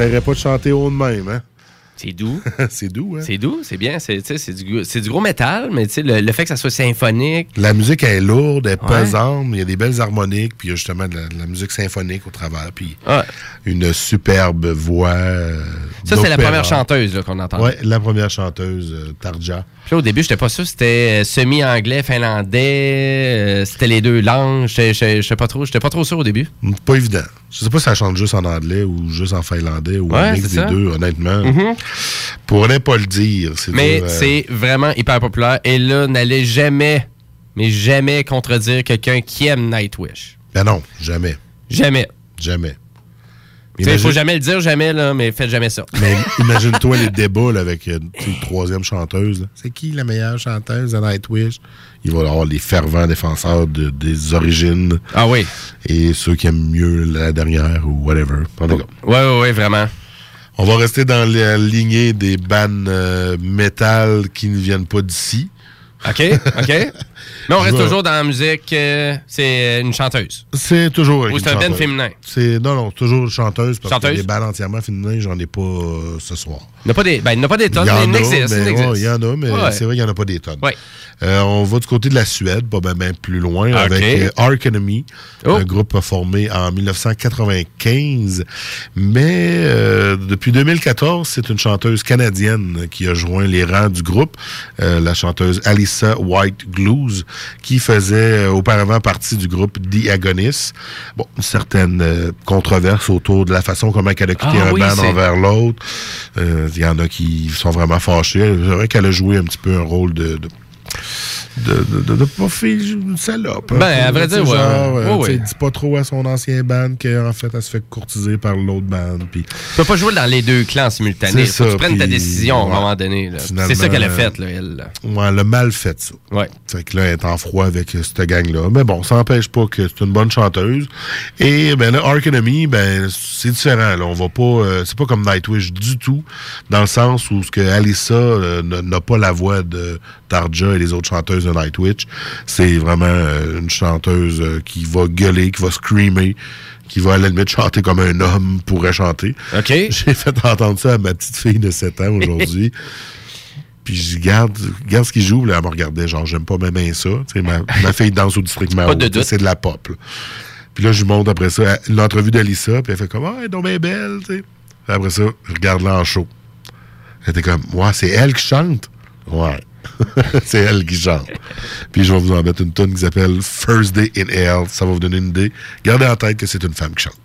J'essaierai pas de chanter haut de même, hein. C'est doux. c'est doux, hein. C'est doux, c'est bien. C'est du, gros métal, mais le, le fait que ça soit symphonique. La musique elle est lourde, elle est Ouais. pesante, il y a des belles harmoniques, puis il y a justement de la, de la musique symphonique au travers, puis Ouais. une superbe voix. euh, Ça, c'est la première chanteuse qu'on entend. Ouais, la première chanteuse, euh, Tarja. Puis là, au début, j'étais pas sûr c'était euh, semi-anglais, finlandais, euh, c'était les deux langues. J'étais j'étais pas trop, j'étais pas trop sûr au début. Pas évident. Je sais pas si elle chante juste en anglais ou juste en finlandais ou un Ouais, mix c'est des ça. deux, honnêtement. Mhm. Pourrais pas le dire. Mais c'est vraiment hyper populaire. Et là, n'allez jamais, mais jamais contredire quelqu'un qui aime Nightwish. Ben non, jamais. Jamais. Jamais. Il faut Imagine- jamais le dire, jamais, là, mais faites jamais ça. Mais imagine-toi les débats là, avec euh, une troisième chanteuse. C'est qui la meilleure chanteuse de Nightwish? Il va y avoir les fervents défenseurs de- des origines. Ah oui. Et ceux qui aiment mieux la dernière ou whatever. En tout cas. Ouais, ouais, ouais, vraiment. On va rester dans la lignée des bands euh, métal qui ne viennent pas d'ici. OK, OK. Mais on reste toujours dans la musique. euh, c'est une chanteuse. C'est toujours Ou c'est un band féminin. C'est non non toujours une chanteuse parce Chanteuse? que les bands entièrement féminins j'en ai pas euh, ce soir. Il n'y a pas des, ben, il n'y en a pas des tonnes, il existe. ouais, y en a, mais Ouais. c'est vrai qu'il n'y en a pas des tonnes. Ouais. Euh, on va du côté de la Suède, pas bien ben plus loin, Ok. avec Ark Enemy, Oh. un groupe formé en 1995. Mais depuis 2014, c'est une chanteuse canadienne qui a joint les rangs du groupe, la chanteuse Alyssa White Qui faisait euh, auparavant partie du groupe The. Bon, une certaine euh, controverse autour de la façon comment elle a quitté Ah un oui, band envers l'autre. Euh, Il y en a qui sont vraiment fâchés. C'est vrai qu'elle a joué un petit peu un rôle de... de de, de, pas une salope. Ben, hein, à vrai dire, ouais. genre, euh, Ouais, ouais. dis pas trop à son ancien band qu'en fait, elle se fait courtiser par l'autre band. Puis Tu peux pas jouer dans les deux clans simultanés. Faut que tu prennes ta décision à un moment donné. C'est ça qu'elle a fait, là, elle. là. Ouais, elle a mal fait ça. Ouais. Fait que là, elle est en froid avec euh, cette gang-là. Mais bon, ça n'empêche pas que c'est une bonne chanteuse. Et ben là, Ark Enemy, ben, c'est différent. Là. On va pas. euh, c'est pas comme Nightwish du tout, dans le sens où ce que euh, n'a n'a pas la voix de Tarja et les autres chanteuses de Nightwish. C'est vraiment euh, une chanteuse euh, qui va gueuler, qui va screamer qui va à la limite chanter comme un homme pourrait chanter. OK. J'ai fait entendre ça à ma petite fille de 7 ans aujourd'hui. Puis je garde, garde ce qu'il joue. Là, elle me regardait, genre, j'aime pas même ça. Tu sais, ma, ma fille danse au district Mao. C'est de la pop. là. Puis là, je lui montre après ça l'entrevue d'Alissa. Puis elle fait comme, ah, elle est belle. Puis après ça, je regarde-la en show. Elle était comme, ouais, c'est elle qui chante. Ouais. c'est elle qui chante. Puis je vais vous en mettre une tonne qui s'appelle First Day in Hell. Ça va vous donner une idée. Gardez en tête que c'est une femme qui chante.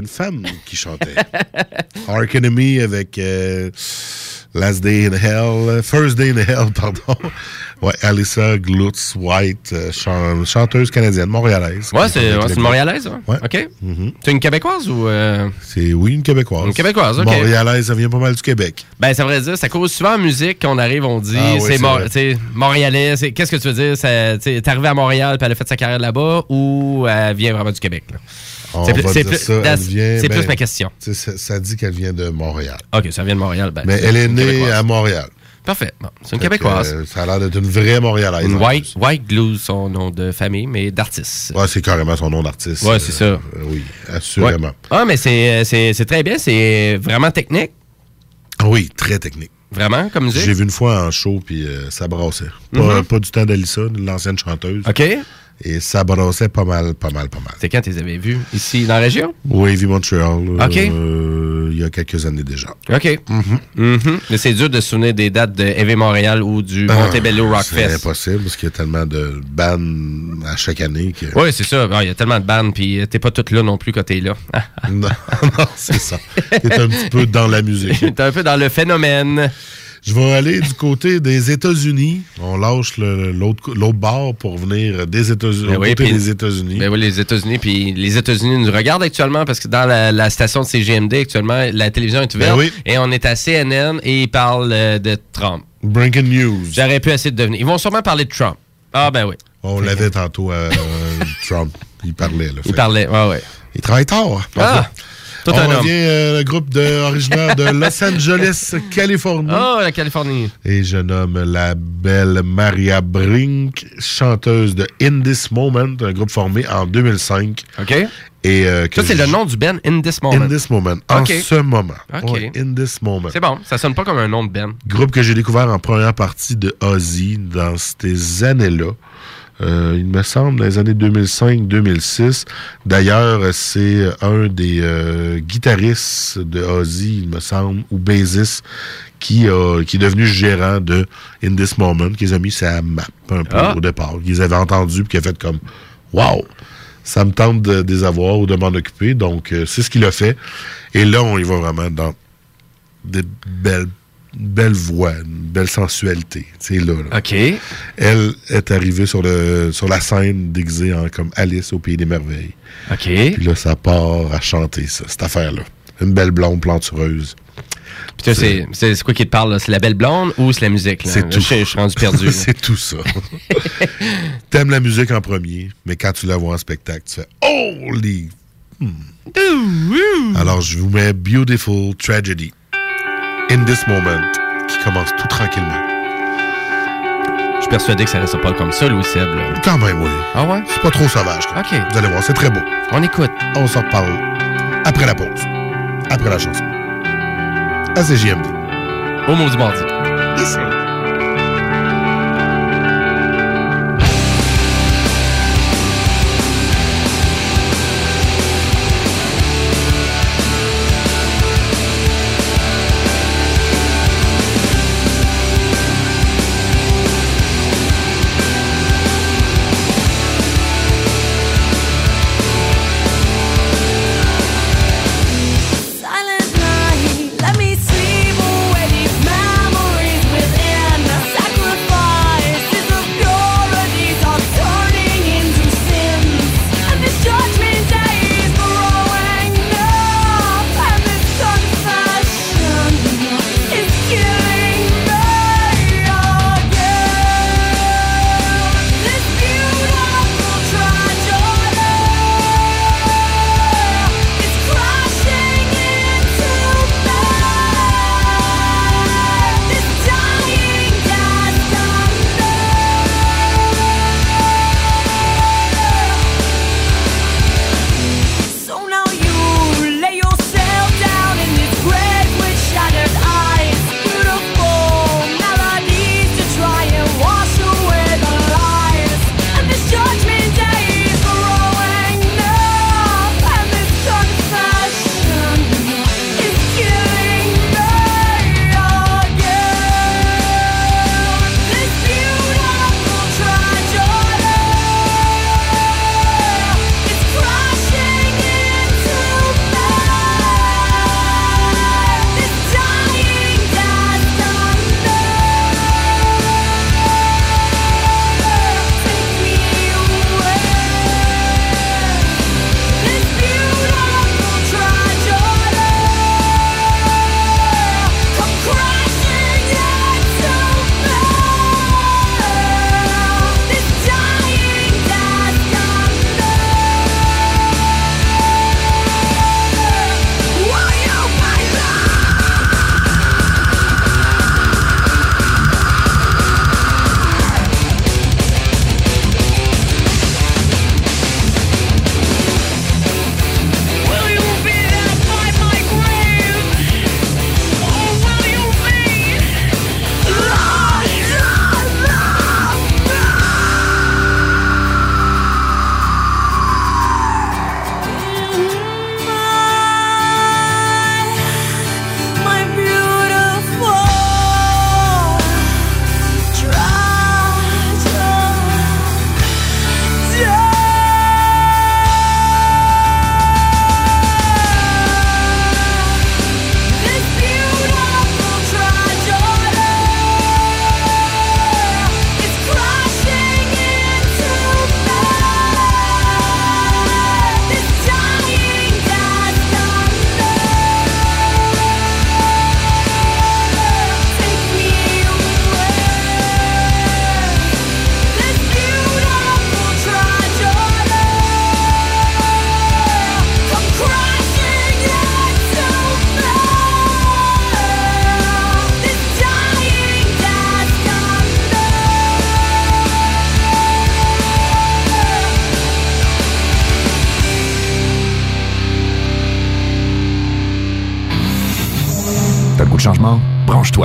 Une femme qui chantait. Ark Enemy avec euh, Last Day in Hell, First Day in Hell, pardon. Ouais, Alyssa Glutz White, euh, chan- chanteuse canadienne, montréalaise. Ouais, c'est ouais, une. Montréalaise, hein? Ouais. OK. Mhm. C'est une Québécoise ou. euh, C'est, oui, une Québécoise. Une Québécoise, OK. Montréalaise, ça vient pas mal du Québec. Ben, ça veut dire, ça cause souvent en musique qu'on arrive, on dit, Ah oui, c'est Montréalais. Qu'est-ce que tu veux dire? T'es arrivé à Montréal, puis elle a fait sa carrière là-bas, ou elle vient vraiment du Québec? là? C'est plus- plus- ben, plus ma question. Ça, ça dit qu'elle vient de Montréal. OK, ça vient de Montréal. Ben, Mais elle est née à Montréal. Parfait. Bon, c'est une Fait que, Québécoise. euh, ça a l'air d'être une vraie Montréalaise. Une White, White Glue, son nom de famille, mais d'artiste. Ouais, c'est carrément son nom d'artiste. Ouais, c'est ça. Euh, oui, assurément. Ouais. Ah, mais c'est euh, c'est- très bien. C'est vraiment technique. Ah Oui, très technique. Vraiment, comme musique. J'ai vu une fois en show, puis euh, ça brassait. Pas, Mhm. pas du temps d'Alissa, l'ancienne chanteuse. OK. Et ça brassait pas mal, pas mal, pas mal. C'est quand tu les avais vus? Ici, dans la région? Oui, Vie Montréal. OK. euh, il y a quelques années déjà. OK. Mhm. Mais c'est dur de se souvenir des dates de Heavy Montréal ou du Ah, Montebello Rock C'est impossible parce qu'il y a tellement de bands à chaque année que. Oui, c'est ça. Ah, Il y a tellement de bandes, puis euh, t'es pas toute là non plus quand t'es là. non, non, c'est ça. T'es un petit peu dans la musique. T'es un peu dans le phénomène. Je vais aller du côté des États-Unis. On lâche l'autre bord pour venir des États-Unis. Ben oui, côté des États-Unis. Ben oui, les États-Unis. Puis les États-Unis nous regardent actuellement parce que dans la, la station de CGMD, actuellement, la télévision est ouverte. Ben oui. Et on est à CNN et ils parlent euh, de Trump. Breaking news. J'aurais pu essayer de devenir. Ils vont sûrement parler de Trump. Ah, ben oui. On l'avait tantôt à euh, Trump. Il parlait. Là, Ils parlaient. Ouais, ouais. Il travaille tard. Ah! Tout On un revient euh, le groupe de, originaire de Los Angeles, Californie. Oh, la Californie. Et je nomme la belle Maria Brink, chanteuse de In This Moment, un groupe formé en 2005. OK. Et, euh, que Ça, c'est je- le nom du Ben, In This Moment. In This Moment. En ce moment. OK. Ouais, in This Moment. C'est bon. Ça sonne pas comme un nom de Ben. Groupe que j'ai découvert en première partie de Ozzy dans ces années-là. Euh, il me semble, dans les années 2005-2006. D'ailleurs, c'est un des euh, guitaristes de Ozzy, il me semble, ou bassiste, qui, a- qui est devenu gérant de In This Moment, qui les a mis sa map un peu Ah. au départ. Ils avaient entendu, puis qui a fait comme Wow! Ça me tente de, de les avoir ou de m'en occuper. Donc, euh, c'est ce qu'il a fait. Et là, on y va vraiment dans des belles, belles voix, une belle sensualité. Sais, là, là. OK. Elle est arrivée sur, le, sur la scène déguisée en comme Alice au Pays des Merveilles. OK. Puis là, ça part à chanter, ça, cette affaire-là. Une belle blonde plantureuse. Puis c'est c'est- c'est quoi qui te parle? C'est la belle blonde ou c'est la musique? C'est tout. Je, je suis rendu perdu. c'est tout ça. T'aimes la musique en premier, mais quand tu la vois en spectacle, tu fais Holy! Hmm. Alors, je vous mets Beautiful Tragedy. In This Moment, qui commence tout tranquillement. Je suis persuadé que ça reste pas comme ça, Louis Seb. là. Quand même, oui. Ah ouais? C'est pas trop sauvage. quoi. OK. Vous allez voir, c'est très beau. On écoute. On s'en reparle après la pause. Après la chanson. À CJMD. Au mot du mardi. Silent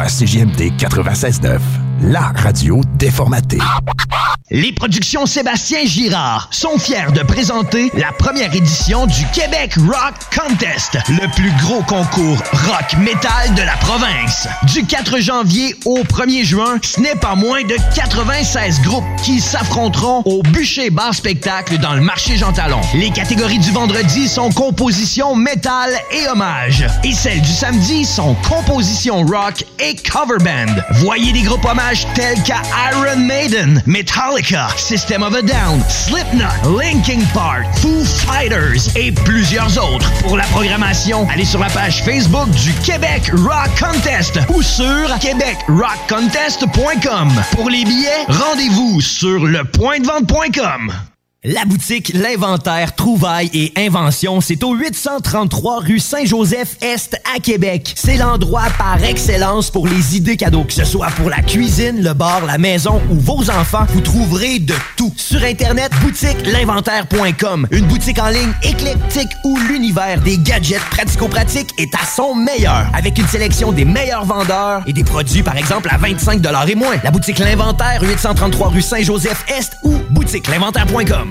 à CJMD 96.9, la radio déformatée. Les productions Sébastien Girard sont fiers de présenter la première édition du Québec Rock Contest, le plus gros concours rock metal de la province. Du 4 janvier au 1er juin, ce n'est pas moins de 96 groupes qui s'affronteront au Bûcher Bar Spectacle dans le marché Jean Talon. Les catégories du vendredi sont composition métal et hommage. Et celles du samedi sont composition rock et cover band. Voyez des groupes hommages tels qu'à Iron Maiden, Metallica, System of a Down, Slipknot, Linkin Park, Foo Fighters et plusieurs autres. Pour la programmation, allez sur la page Facebook du Québec Rock Contest ou sur québecrockcontest.com. Pour les billets, rendez-vous sur lepointdevente.com. La boutique L'Inventaire, Trouvailles et Inventions, c'est au 833 rue Saint-Joseph-Est à Québec. C'est l'endroit par excellence pour les idées cadeaux. Que ce soit pour la cuisine, le bar, la maison ou vos enfants, vous trouverez de tout. Sur Internet, boutique l'inventaire.com. Une boutique en ligne éclectique où l'univers des gadgets pratico-pratiques est à son meilleur. Avec une sélection des meilleurs vendeurs et des produits, par exemple, à 25 et moins. La boutique L'Inventaire, 833 rue Saint-Joseph-Est ou boutique l'inventaire.com.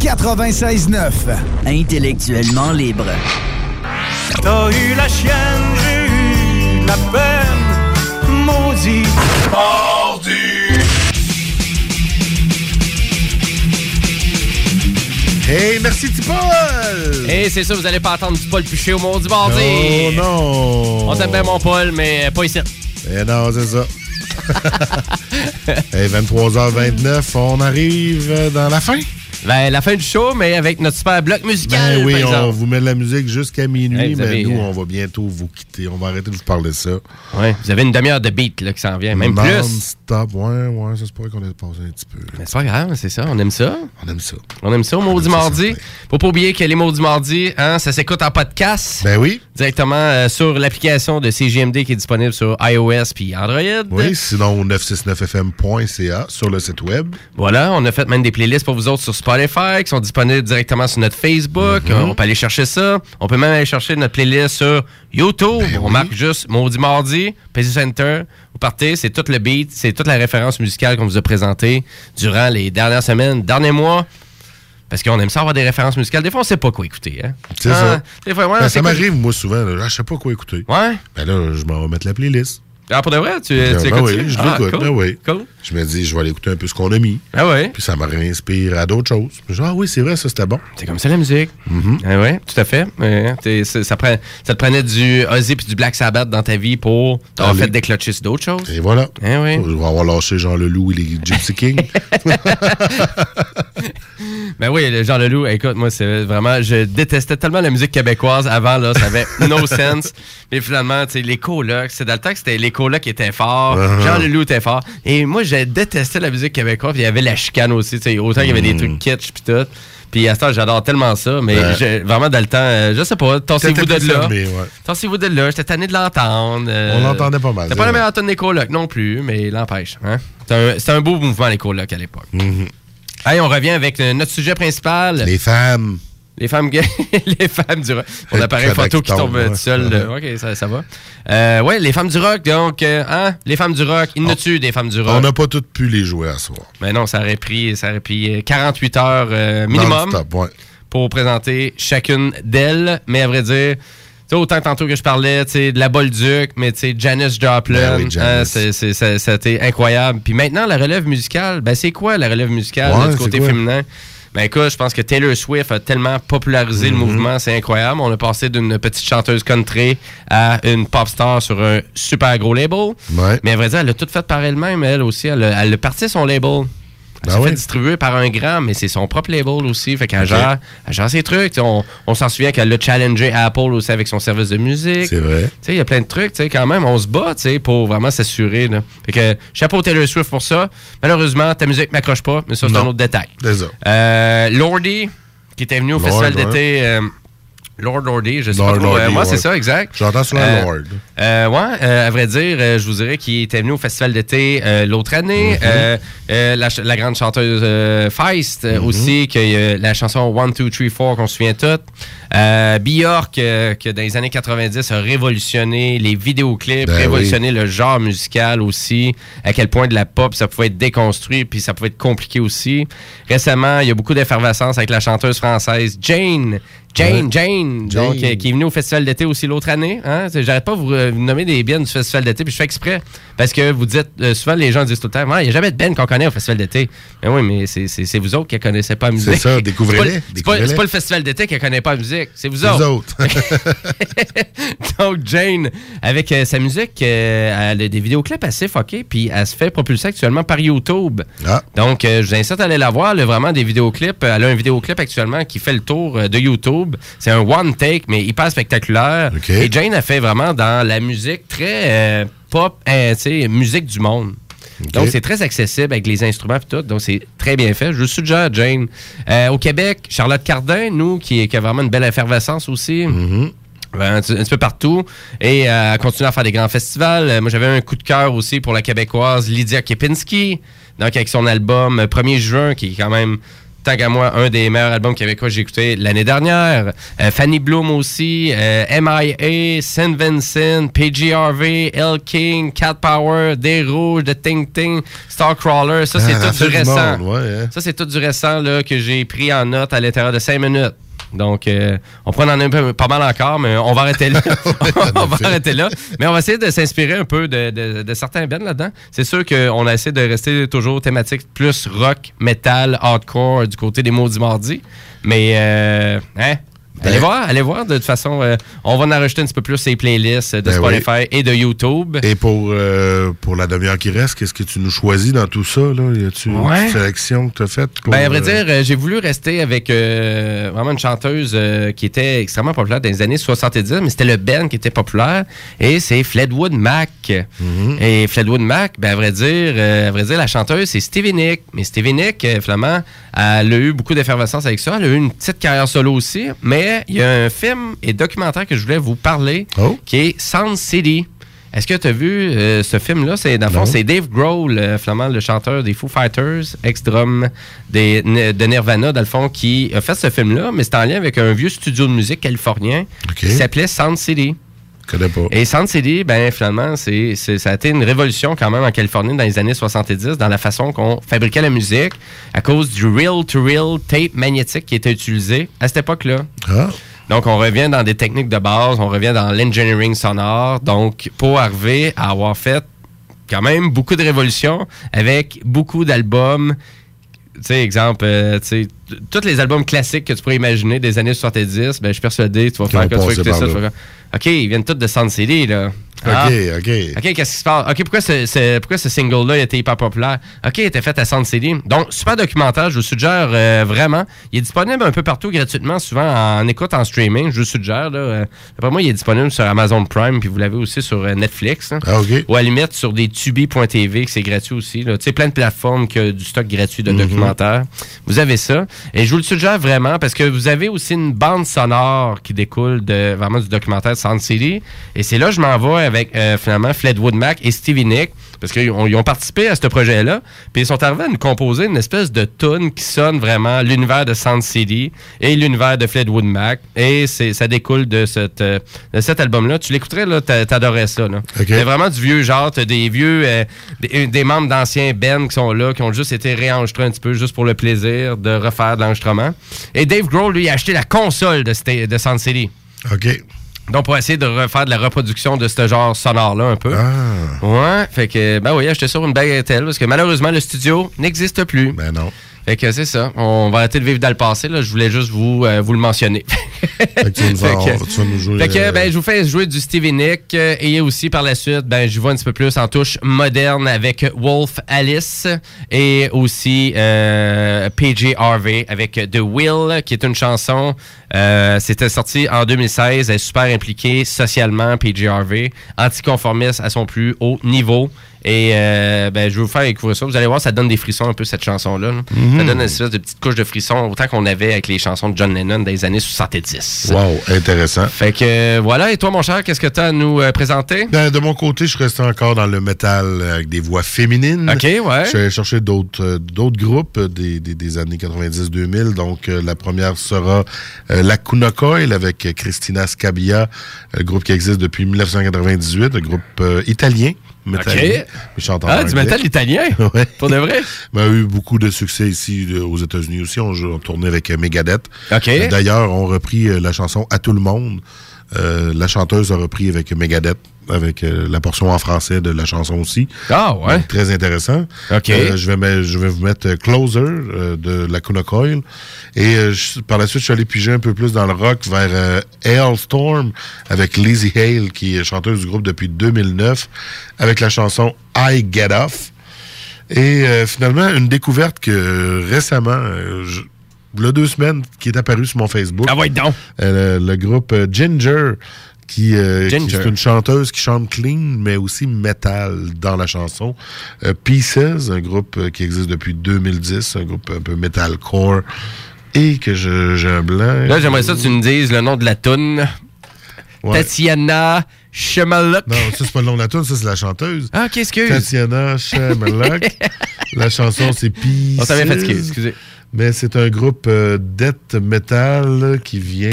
96.9. Intellectuellement libre. T'as eu la chienne, j'ai eu la peine, maudit. Mardi. Hey, merci Tipol! Et c'est ça, vous allez pas entendre du Paul Piché au monde du mardi. Oh non! On t'aime bien, mon Paul, mais pas ici. Eh non, c'est ça. hey, 23h29, on arrive dans la fin. Ben, la fin du show, mais avec notre super bloc musical. Ben oui, par on vous met de la musique jusqu'à minuit, Hey, mais avez, nous, euh, on va bientôt vous quitter. On va arrêter de vous parler de ça. Ouais, vous avez une demi-heure de beat là, qui s'en vient, même plus. Non-stop, ouais, ouais, ça se pourrait qu'on ait passé un petit peu. Mais c'est pas grave, c'est ça, on aime ça. On aime ça. On aime ça au Maudit Mardi. Faut pas oublier que les Maudits Mardi, hein, ça s'écoute en podcast. Ben oui. Directement euh, sur l'application de CGMD qui est disponible sur iOS puis Android. Oui, sinon 969fm.ca sur le site web. Voilà, on a fait même des playlists pour vous autres sur Spotify qui sont disponibles directement sur notre Facebook. Mhm. Euh, On peut aller chercher ça. On peut même aller chercher notre playlist sur YouTube. Ben on marque juste Maudit Mardi, PC Center. Vous partez, c'est tout le beat, c'est toute la référence musicale qu'on vous a présentée durant les dernières semaines, derniers mois. Parce qu'on aime ça avoir des références musicales. Des fois, on sait pas quoi écouter. Hein? C'est Ah, ça. Des fois, ouais, Ben, ça m'arrive, moi, souvent. Là, je sais pas quoi écouter. Ouais. Ben là, je m'en vais mettre la playlist. Ah, pour de vrai? Tu, Ben, tu ben écoutes oui, je Ah, l'écoute. cool. ben oui. Cool. Je me dis, je vais aller écouter un peu ce qu'on a mis. Ah ouais? Puis ça me réinspire à d'autres choses. Je dis, ah oui, c'est vrai, ça, c'était bon. C'est comme ça la musique. Ah ouais, tout à fait. C'est- ça, prend- ça te prenait du Ozzy puis du Black Sabbath dans ta vie pour t'avoir fait déclencher sur d'autres choses. Et voilà. Ah oui. Je vais avoir lâché Jean Leloup et les Gypsy Kings. Ben oui, le Jean Leloup, écoute, moi, c'est vraiment, je détestais tellement la musique québécoise avant, là, ça avait no sense. Mais finalement, tu sais, les colocs, c'est dans le temps que c'était les colocs qui étaient forts, Uh-huh. Jean Leloup était fort. Et moi, je détestais la musique québécoise, il y avait la chicane aussi, autant qu'il y avait des trucs kitsch puis tout. Puis à ce temps, j'adore tellement ça, mais Mm. Ouais. vraiment dans le temps, euh, je sais pas, tassez-vous de là. ouais. Tassez-vous de là, j'étais tanné de l'entendre. euh, On l'entendait pas mal, C'était c'est pas la meilleure tonne des colocs non plus, mais l'empêche. Hein? C'était un, beau mouvement, les colocs, à l'époque. Hey, on revient avec euh, notre sujet principal. Mm-hmm. Les femmes. Les femmes gays, les femmes du rock. On Le appareil photo qui tombe, euh, ouais. tout seul. euh, ok, ça, ça va. Euh, ouais, les femmes du rock, donc, euh, hein, les femmes du rock, il a-tu des femmes du rock? On n'a pas toutes pu les jouer à soir. Mais non, ça aurait pris, ça aurait pris euh, 48 heures euh, minimum ouais. pour présenter chacune d'elles. Mais à vrai dire, autant tantôt que je parlais tu sais, de la Bolduc, mais tu sais, Janice Joplin, Ben oui, Janis. hein, c'était incroyable. Puis maintenant, la relève musicale, ben c'est quoi la relève musicale Ouais, là, du côté féminin? Ben écoute, je pense que Taylor Swift a tellement popularisé Mhm. le mouvement, c'est incroyable. On a passé d'une petite chanteuse country à une pop star sur un super gros label. Ouais. Mais à vrai dire, elle a tout fait par elle-même, elle aussi. Elle a, elle a parti son label. Elle se fait distribuer par un grand, mais c'est son propre label aussi. Fait qu'elle Ok. gère, elle gère ses trucs. On, on s'en souvient qu'elle a challengé Apple aussi avec son service de musique. C'est vrai. Il y a plein de trucs, quand même, on se bat, pour vraiment s'assurer. Fait que, chapeau Taylor Swift pour ça. Malheureusement, ta musique m'accroche pas, mais ça, c'est un autre détail. Ça. Euh, Lordy, qui était venu au Lord, festival ouais. d'été. euh, Lord Lordy, je sais Lord pas trop. euh, Lordy, moi, ouais. c'est ça, exact. J'entends souvent Euh, Lord. euh, ouais, euh, à vrai dire, euh, je vous dirais qu'il était venu au festival d'été euh, l'autre année. Mm-hmm. Euh, euh, la, grande chanteuse euh, Feist euh, Mm-hmm. aussi, qui a la chanson 1, 2, 3, 4 qu'on se souvient toutes. Euh, Bjork, euh, que dans les années 90 a révolutionné les vidéoclips, Ben révolutionné le genre musical aussi, à quel point de la pop ça pouvait être déconstruit, puis ça pouvait être compliqué aussi. Récemment, il y a beaucoup d'effervescence avec la chanteuse française Jane. Jane. Jane, donc, euh, qui est venue au festival d'été aussi l'autre année. Hein? J'arrête pas de vous, euh, vous nommer des bennes du festival d'été, puis je fais exprès. Parce que vous dites, euh, souvent les gens disent tout le temps, il n'y a jamais de ben qu'on connaît au festival d'été. Mais oui, mais c'est- vous autres qui ne connaissez pas la musique. C'est ça, découvrez-les, C'est pas, pas- le festival d'été qui ne connaît pas la musique, c'est vous Vous autres. autres. Donc, Jane, avec euh, sa musique, elle a des vidéoclips assez fuckés, puis elle se fait propulser actuellement par YouTube. Ah. Donc, je vous incite à aller la voir. Elle a vraiment des vidéoclips. Elle a un vidéoclip actuellement qui fait le tour de YouTube. C'est un one take, mais hyper spectaculaire. Et Jane a fait vraiment dans la musique très euh, pop, euh, tu sais, musique du monde. Donc, c'est très accessible avec les instruments et tout. Donc, c'est très bien fait. Je vous suggère, Jane. Euh, au Québec, Charlotte Cardin, nous, qui, qui a vraiment une belle effervescence aussi. Ben, un, petit un petit peu partout. Et euh, elle continue à faire des grands festivals. Euh, moi, j'avais un coup de cœur aussi pour la québécoise Lydia Kepinski. Donc, avec son album euh, 1er juin, qui est quand même, tant qu'à moi, un des meilleurs albums québécois que j'ai écouté l'année dernière. Euh, Fanny Bloom aussi. euh, MIA, Saint Vincent, PG Harvey, L King, Cat Power, Des Rouges, The Ting Ting, Starcrawler. Ça, c'est Ah, ça tout du du récent. hein. Ça, c'est tout du récent là, que j'ai pris en note à l'intérieur de 5 minutes. Donc, euh, on prend en un peu, pas mal encore, mais on va arrêter là. on va arrêter là. Mais on va essayer de s'inspirer un peu de, de- de certains bands là-dedans. C'est sûr qu'on a essayé de rester toujours thématique plus rock, metal, hardcore du côté des maudits mardis. Mais, euh, hein? Allez Ben- voir, allez voir. De toute façon, euh, on va en rajouter un petit peu plus ces playlists de Ben Spotify et de YouTube. Et pour, euh, pour la demi-heure qui reste, qu'est-ce que tu nous choisis dans tout ça? Là? Y a-tu Ouais. une sélection que tu as faite? Ben, à vrai euh, dire, j'ai voulu rester avec vraiment une chanteuse qui était extrêmement populaire dans les années 70, mais c'était le Ben qui était populaire, et c'est Fleetwood Mac. Mhm. Et Fleetwood Mac, ben, à vrai dire, à vrai dire, la chanteuse, c'est Stevie Nicks. Mais Stevie Nicks, euh, finalement, elle a eu beaucoup d'effervescence avec ça. Elle a eu une petite carrière solo aussi, mais il y a un film et documentaire que je voulais vous parler, Oh. qui est Sound City. Est-ce que tu as vu euh, ce film-là? C'est, dans le fond, c'est Dave Grohl, euh, finalement, le chanteur des Foo Fighters, ex-drum des- de Nirvana, dans le fond, qui a fait ce film-là, mais c'est en lien avec un vieux studio de musique californien qui s'appelait Sound City. Je connais pas. Et Sound City, ben, finalement, c'est, ça a été une révolution quand même en Californie dans les années 70 dans la façon qu'on fabriquait la musique à cause du reel-to-reel tape magnétique qui était utilisé à cette époque-là. Ah. Donc, on revient dans des techniques de base, on revient dans l'engineering sonore. Donc, pour arriver à avoir fait quand même beaucoup de révolutions avec beaucoup d'albums. Tu sais, exemple, euh, tu sais, tous les albums classiques que tu pourrais imaginer des années 70, ben, je suis persuadé, tu vas faire que tu vas écouter ça. OK, ils viennent tous de Sound City, là. OK, Ah. OK. OK, qu'est-ce qui se passe? OK, pourquoi ce, ce- pourquoi ce single-là était hyper populaire? OK, il était fait à Sound City. Donc, super documentaire, je vous suggère euh, vraiment. Il est disponible un peu partout gratuitement, souvent en écoute en streaming. Je vous suggère, là. euh, D'après moi, il est disponible sur Amazon Prime, puis vous l'avez aussi sur euh, Netflix. hein. Ah, OK. Ou à la limite sur des tubi.tv, que c'est gratuit aussi. Tu sais, plein de plateformes qui ont du stock gratuit de Mhm. documentaires. Vous avez ça. Et je vous le suggère vraiment parce que vous avez aussi une bande sonore qui découle de vraiment du documentaire Sound City. Et c'est là que je m'en vais avec euh, finalement Fleetwood Mac et Stevie Nicks parce qu'ils ont, participé à ce projet-là. Puis ils sont arrivés à nous composer une espèce de tune qui sonne vraiment l'univers de Sound City et l'univers de Fleetwood Mac. Et ça découle de, cette, euh, de cet album-là. Tu l'écouterais, là, t'a- t'adorais ça. Là. C'est vraiment du vieux genre, t'as des vieux, euh, des, des membres d'anciens bands qui sont là, qui ont juste été réenregistrés un petit peu, juste pour le plaisir de refaire de l'enregistrement. Et Dave Grohl, lui, a acheté la console de, de Sound City. OK. Donc, pour essayer de refaire de la reproduction de ce genre sonore-là un peu. Ah. Ouais, fait que, ben oui, acheté ça pour une bagatelle, parce que malheureusement, le studio n'existe plus. Ben non. Fait que c'est ça. On va arrêter de vivre dans le passé. Là. Je voulais juste vous, euh, vous le mentionner. Fait que tu vas nous faire- Fait que- tu vas nous jouer, Fait que, euh, ben, je vous fais jouer du Stevie Nicks euh, et aussi par la suite, ben, je vois un petit peu plus en touche moderne avec Wolf Alice et aussi euh, PJ Harvey avec The Will, qui est une chanson. Euh, C'était sorti en 2016. Elle est super impliquée socialement, PJ Harvey, anticonformiste à son plus haut niveau. Et euh, ben, je vais vous faire découvrir ça. Vous allez voir, ça donne des frissons un peu, cette chanson-là. là. Mhm. Ça donne une espèce de petite couche de frissons, autant qu'on avait avec les chansons de John Lennon des années 70. Wow, intéressant. Fait que euh, voilà, et toi, mon cher, qu'est-ce que tu as à nous euh, présenter? Ben, de mon côté, je suis resté encore dans le métal avec des voix féminines. OK, ouais. Je suis allé chercher d'autres groupes des, des, des années 90-2000. Donc, la première sera La Coil avec euh, Christina Scabia, un groupe qui existe depuis 1998, un groupe euh, italien. chante en Ah, du métal italien? Ouais. Pour de vrai? Ben, a eu beaucoup de succès ici euh, aux États-Unis aussi. On, tournait avec euh, Megadeth. Euh, D'ailleurs, on repris euh, la chanson À tout le monde. Euh, la chanteuse a repris avec Megadeth, avec euh, la portion en français de la chanson aussi. Ah, ouais. Donc, très intéressant. OK. Euh, je, vais me- je vais vous mettre Closer de la Kuna Coil. Et je- par la suite, je suis allé piger un peu plus dans le rock vers Hailstorm avec Lizzie Hale, qui est chanteuse du groupe depuis 2009, avec la chanson I Get Off. Et finalement, une découverte que récemment, je- il y a deux semaines, qui est apparue sur mon Facebook. Ah ouais, donc. Euh, le, le groupe euh, Ginger, qui, euh, qui est une chanteuse qui chante clean, mais aussi metal dans la chanson. Euh, Pieces, un groupe qui existe depuis 2010, un groupe un peu metalcore. Et que je- j'ai un blanc. Là, j'aimerais ça que tu nous dises le nom de la toune. Ouais. Tatiana Chemaluk. Non, ça, c'est pas le nom de la tune, ça, c'est la chanteuse. Ah, ok, excuse. Tatiana Chemaluk. la chanson, c'est Pieces. On s'avait fatigué, excusez. Mais c'est un groupe euh, death metal qui vient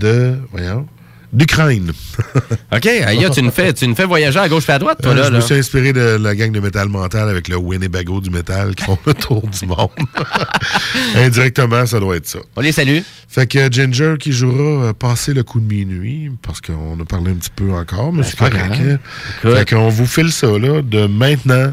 de. Voyons. D'Ukraine. OK, aïe, tu nous fais, tu nous fais voyager à gauche et à droite, toi, Euh, là. je là. me suis inspiré de la gang de métal mental avec le Winnebago du métal qui font le tour du monde. Indirectement, ça doit être ça. On les salue. Fait que Ginger qui jouera euh, passer le coup de minuit, parce qu'on a parlé un petit peu encore, mais c'est pas correct. Fait qu'on vous file ça, là, de maintenant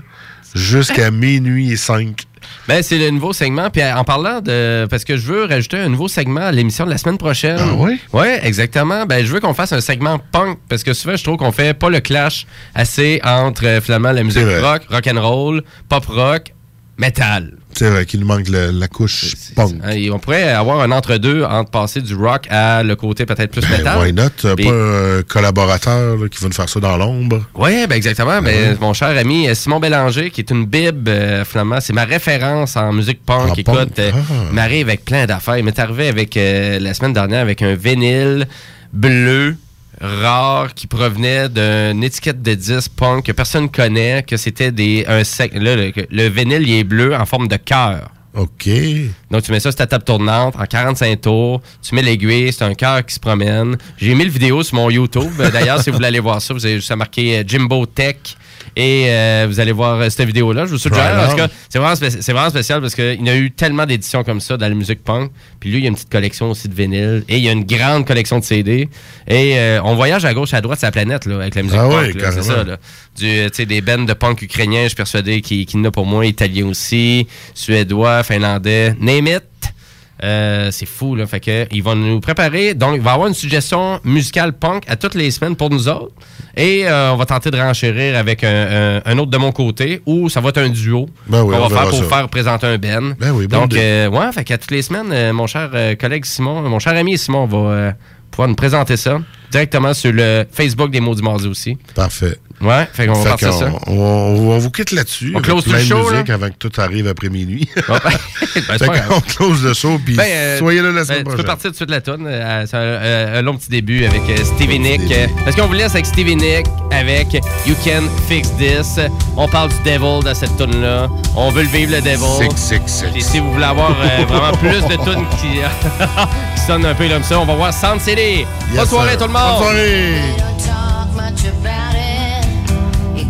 jusqu'à minuit et 5. Ben, c'est le nouveau segment. Puis en parlant de. Parce que je veux rajouter un nouveau segment à l'émission de la semaine prochaine. Ah oui? Oui, exactement. Ben, je veux qu'on fasse un segment punk. Parce que souvent, je trouve qu'on fait pas le clash assez entre euh, finalement la musique rock, rock and roll, pop rock, metal. Vrai qu'il nous manque le- la couche punk. Et on pourrait avoir un entre-deux entre passer du rock à le côté peut-être plus Ben, metal. why not? Euh, Pas un collaborateur là, qui va nous faire ça dans l'ombre. Oui, ben exactement. Ben, Mon cher ami euh, Simon Bélanger, qui est une bib, euh, finalement, c'est ma référence en musique punk. En Écoute, punk? euh, Ah. m'arrive avec plein d'affaires. Il m'est arrivé avec euh, la semaine dernière avec un vinyle bleu rare qui provenait d'une étiquette de disque punk que personne connaît, que c'était des un sec. Là, le, le vinyle il est bleu en forme de cœur. OK. Donc, tu mets ça sur ta table tournante en 45 tours. Tu mets l'aiguille, c'est un cœur qui se promène. J'ai mis le vidéo sur mon YouTube. D'ailleurs, si vous voulez aller voir ça, vous avez juste à marquer euh, Jimbo Tech. Et euh, vous allez voir euh, cette vidéo-là. Je vous suggère. On. cas, c'est vraiment, c'est vraiment spécial parce qu'il y a eu tellement d'éditions comme ça dans la musique punk. Puis lui, il y a une petite collection aussi de vinyle. Et il y a une grande collection de CD. Et euh, on voyage à gauche, à droite, sur la planète là, avec la musique Ah punk. là. c'est ça. Là. Du, euh, tu sais, des bands de punk ukrainiens, je suis persuadé qu'il qu'il y en a pour moi. Italien aussi. Suédois, finlandais. Name it. Euh, c'est fou, là. Fait que, ils vont nous préparer. Donc, il va y avoir une suggestion musicale punk à toutes les semaines pour nous autres. Et euh, on va tenter de renchérir avec un, un- un autre de mon côté ou ça va être un duo Ben oui, qu'on on va faire pour ça. faire présenter un Ben. Ben oui, Donc, euh, ouais, fait qu'à toutes les semaines, euh, mon cher collègue Simon, mon cher ami Simon va pouvoir nous présenter ça directement sur le Facebook des Mots du Mardi aussi. Parfait. Ouais, fait qu'on va partir ça. On, on vous quitte là-dessus. On close le de show, musique là? avant que tout arrive après minuit. Ouais, ben, c'est Fait qu'on close le show, puis Ben, euh, soyez là la ben, semaine Tu peux prochaine. partir tout de suite la toune. Euh, c'est un, euh, un long petit début avec euh, Stevie Nick. Euh, Parce qu'on vous laisse avec Stevie Nick avec You Can Fix This. On parle du Devil dans cette tune là On veut le vivre le Devil. Six, six, six. Et si vous voulez avoir euh, vraiment plus de tunes qui, qui sonnent un peu comme ça, on va voir Sound City. Bonne Yes, soirée sir. tout le Bonne monde. soirée.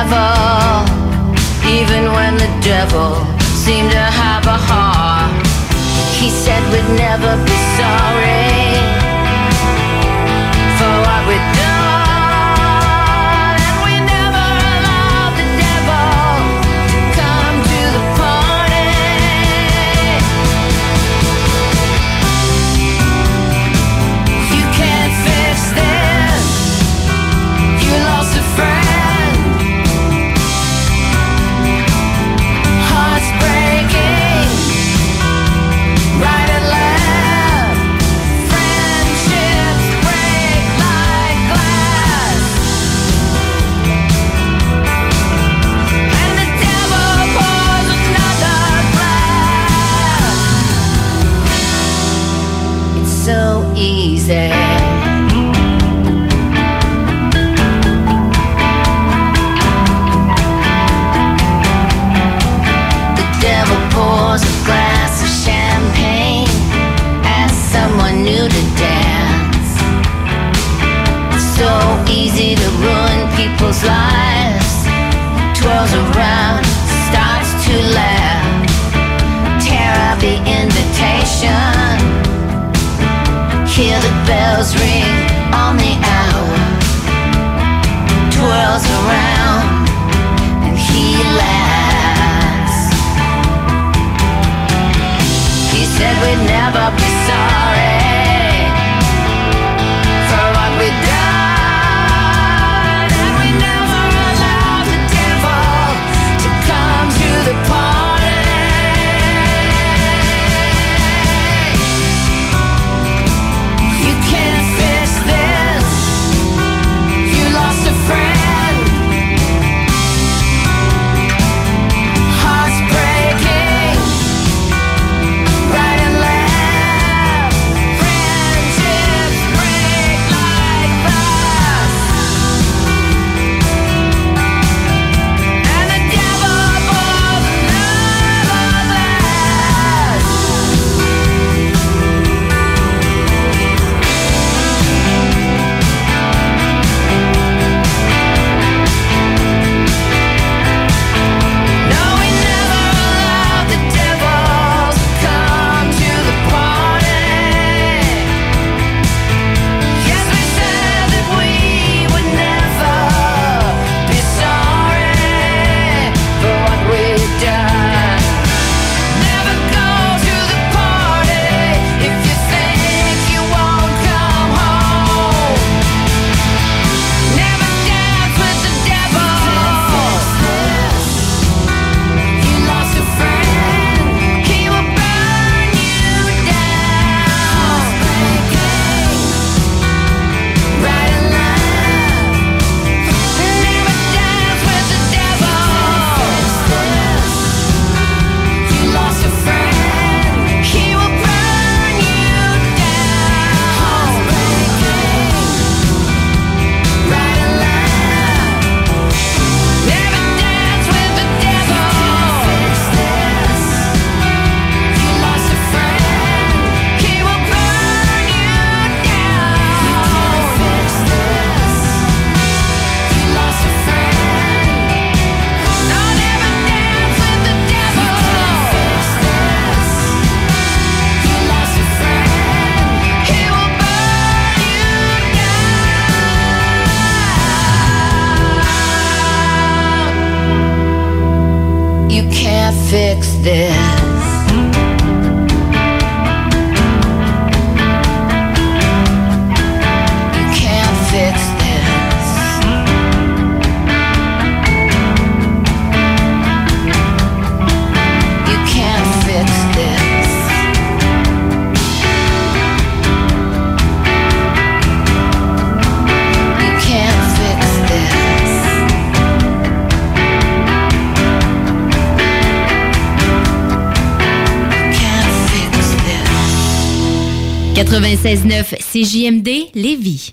devil, even when the devil seemed to have a heart. He said we'd never be sorry. 96.9 CJMD Lévis.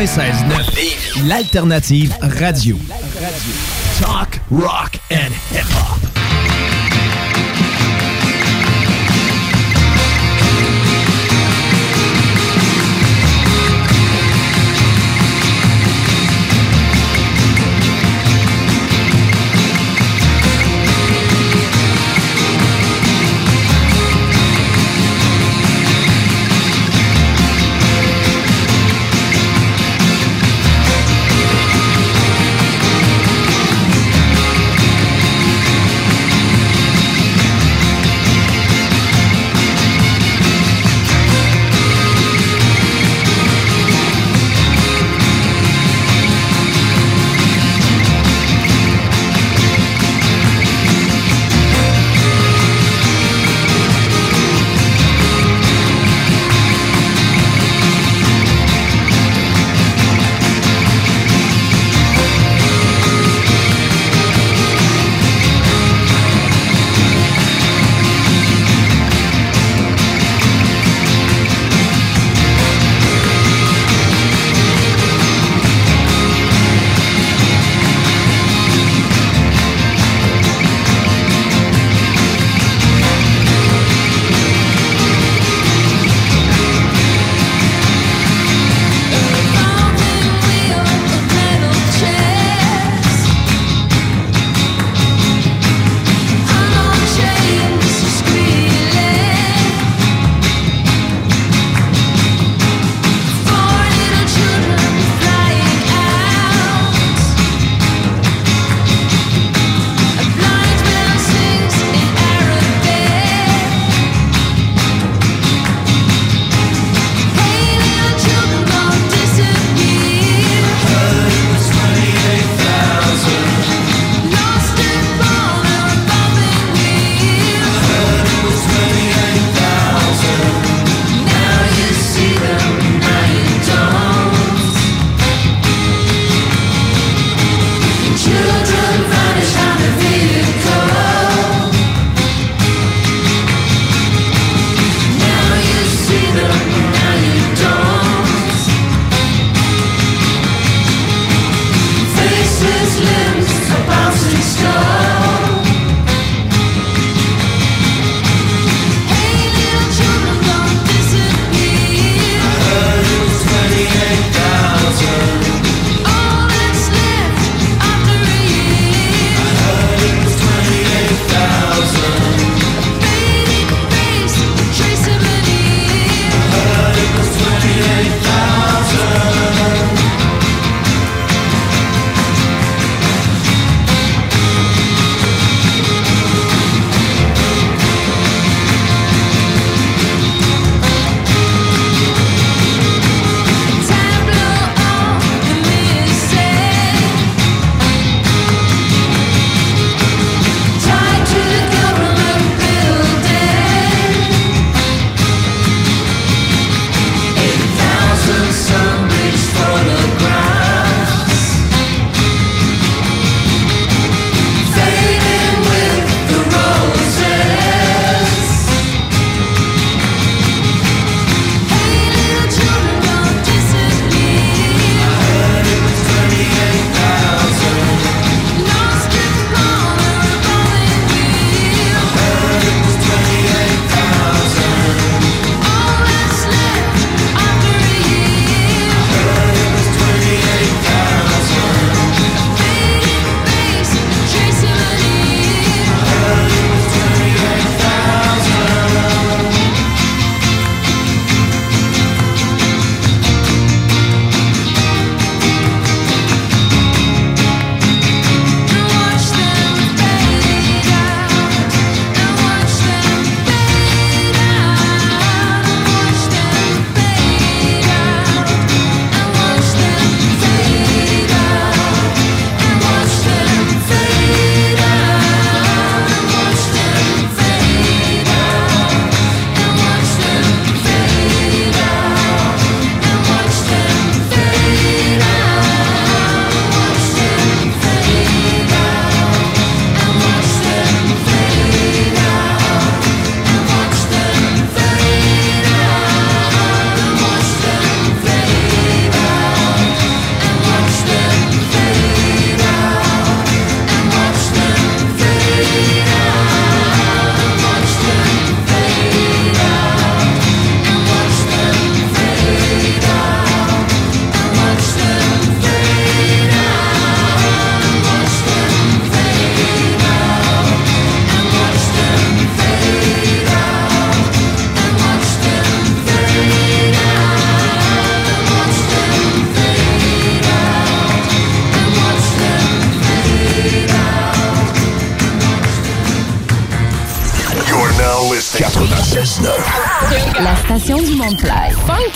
96.9. L'alternative radio. Talk, rock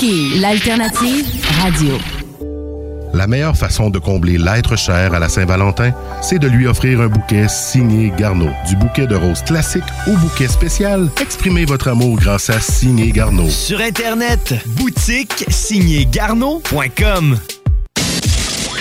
L'alternative radio. La meilleure façon de combler l'être cher à la Saint-Valentin, c'est de lui offrir un bouquet signé Garneau. Du bouquet de roses classique au bouquet spécial, exprimez votre amour grâce à Signé Garneau. Sur Internet, boutique garneau.com.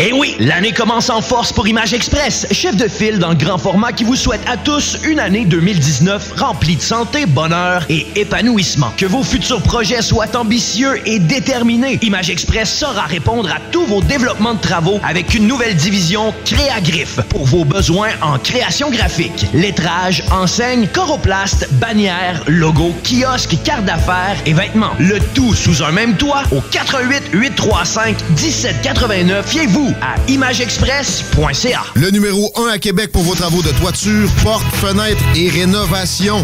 Eh oui, l'année commence en force pour Image Express, chef de file dans le grand format qui vous souhaite à tous une année 2019 remplie de santé, bonheur et épanouissement. Que vos futurs projets soient ambitieux et déterminés, Image Express saura répondre à tous vos développements de travaux avec une nouvelle division Créagriffe pour vos besoins en création graphique, lettrage, enseigne, coroplaste, bannière, logo, kiosque, carte d'affaires et vêtements. Le tout sous un même toit au 88 835 1789. Fiez-vous à imageexpress.ca. Le numéro 1 à Québec pour vos travaux de toiture, portes, fenêtres et rénovation.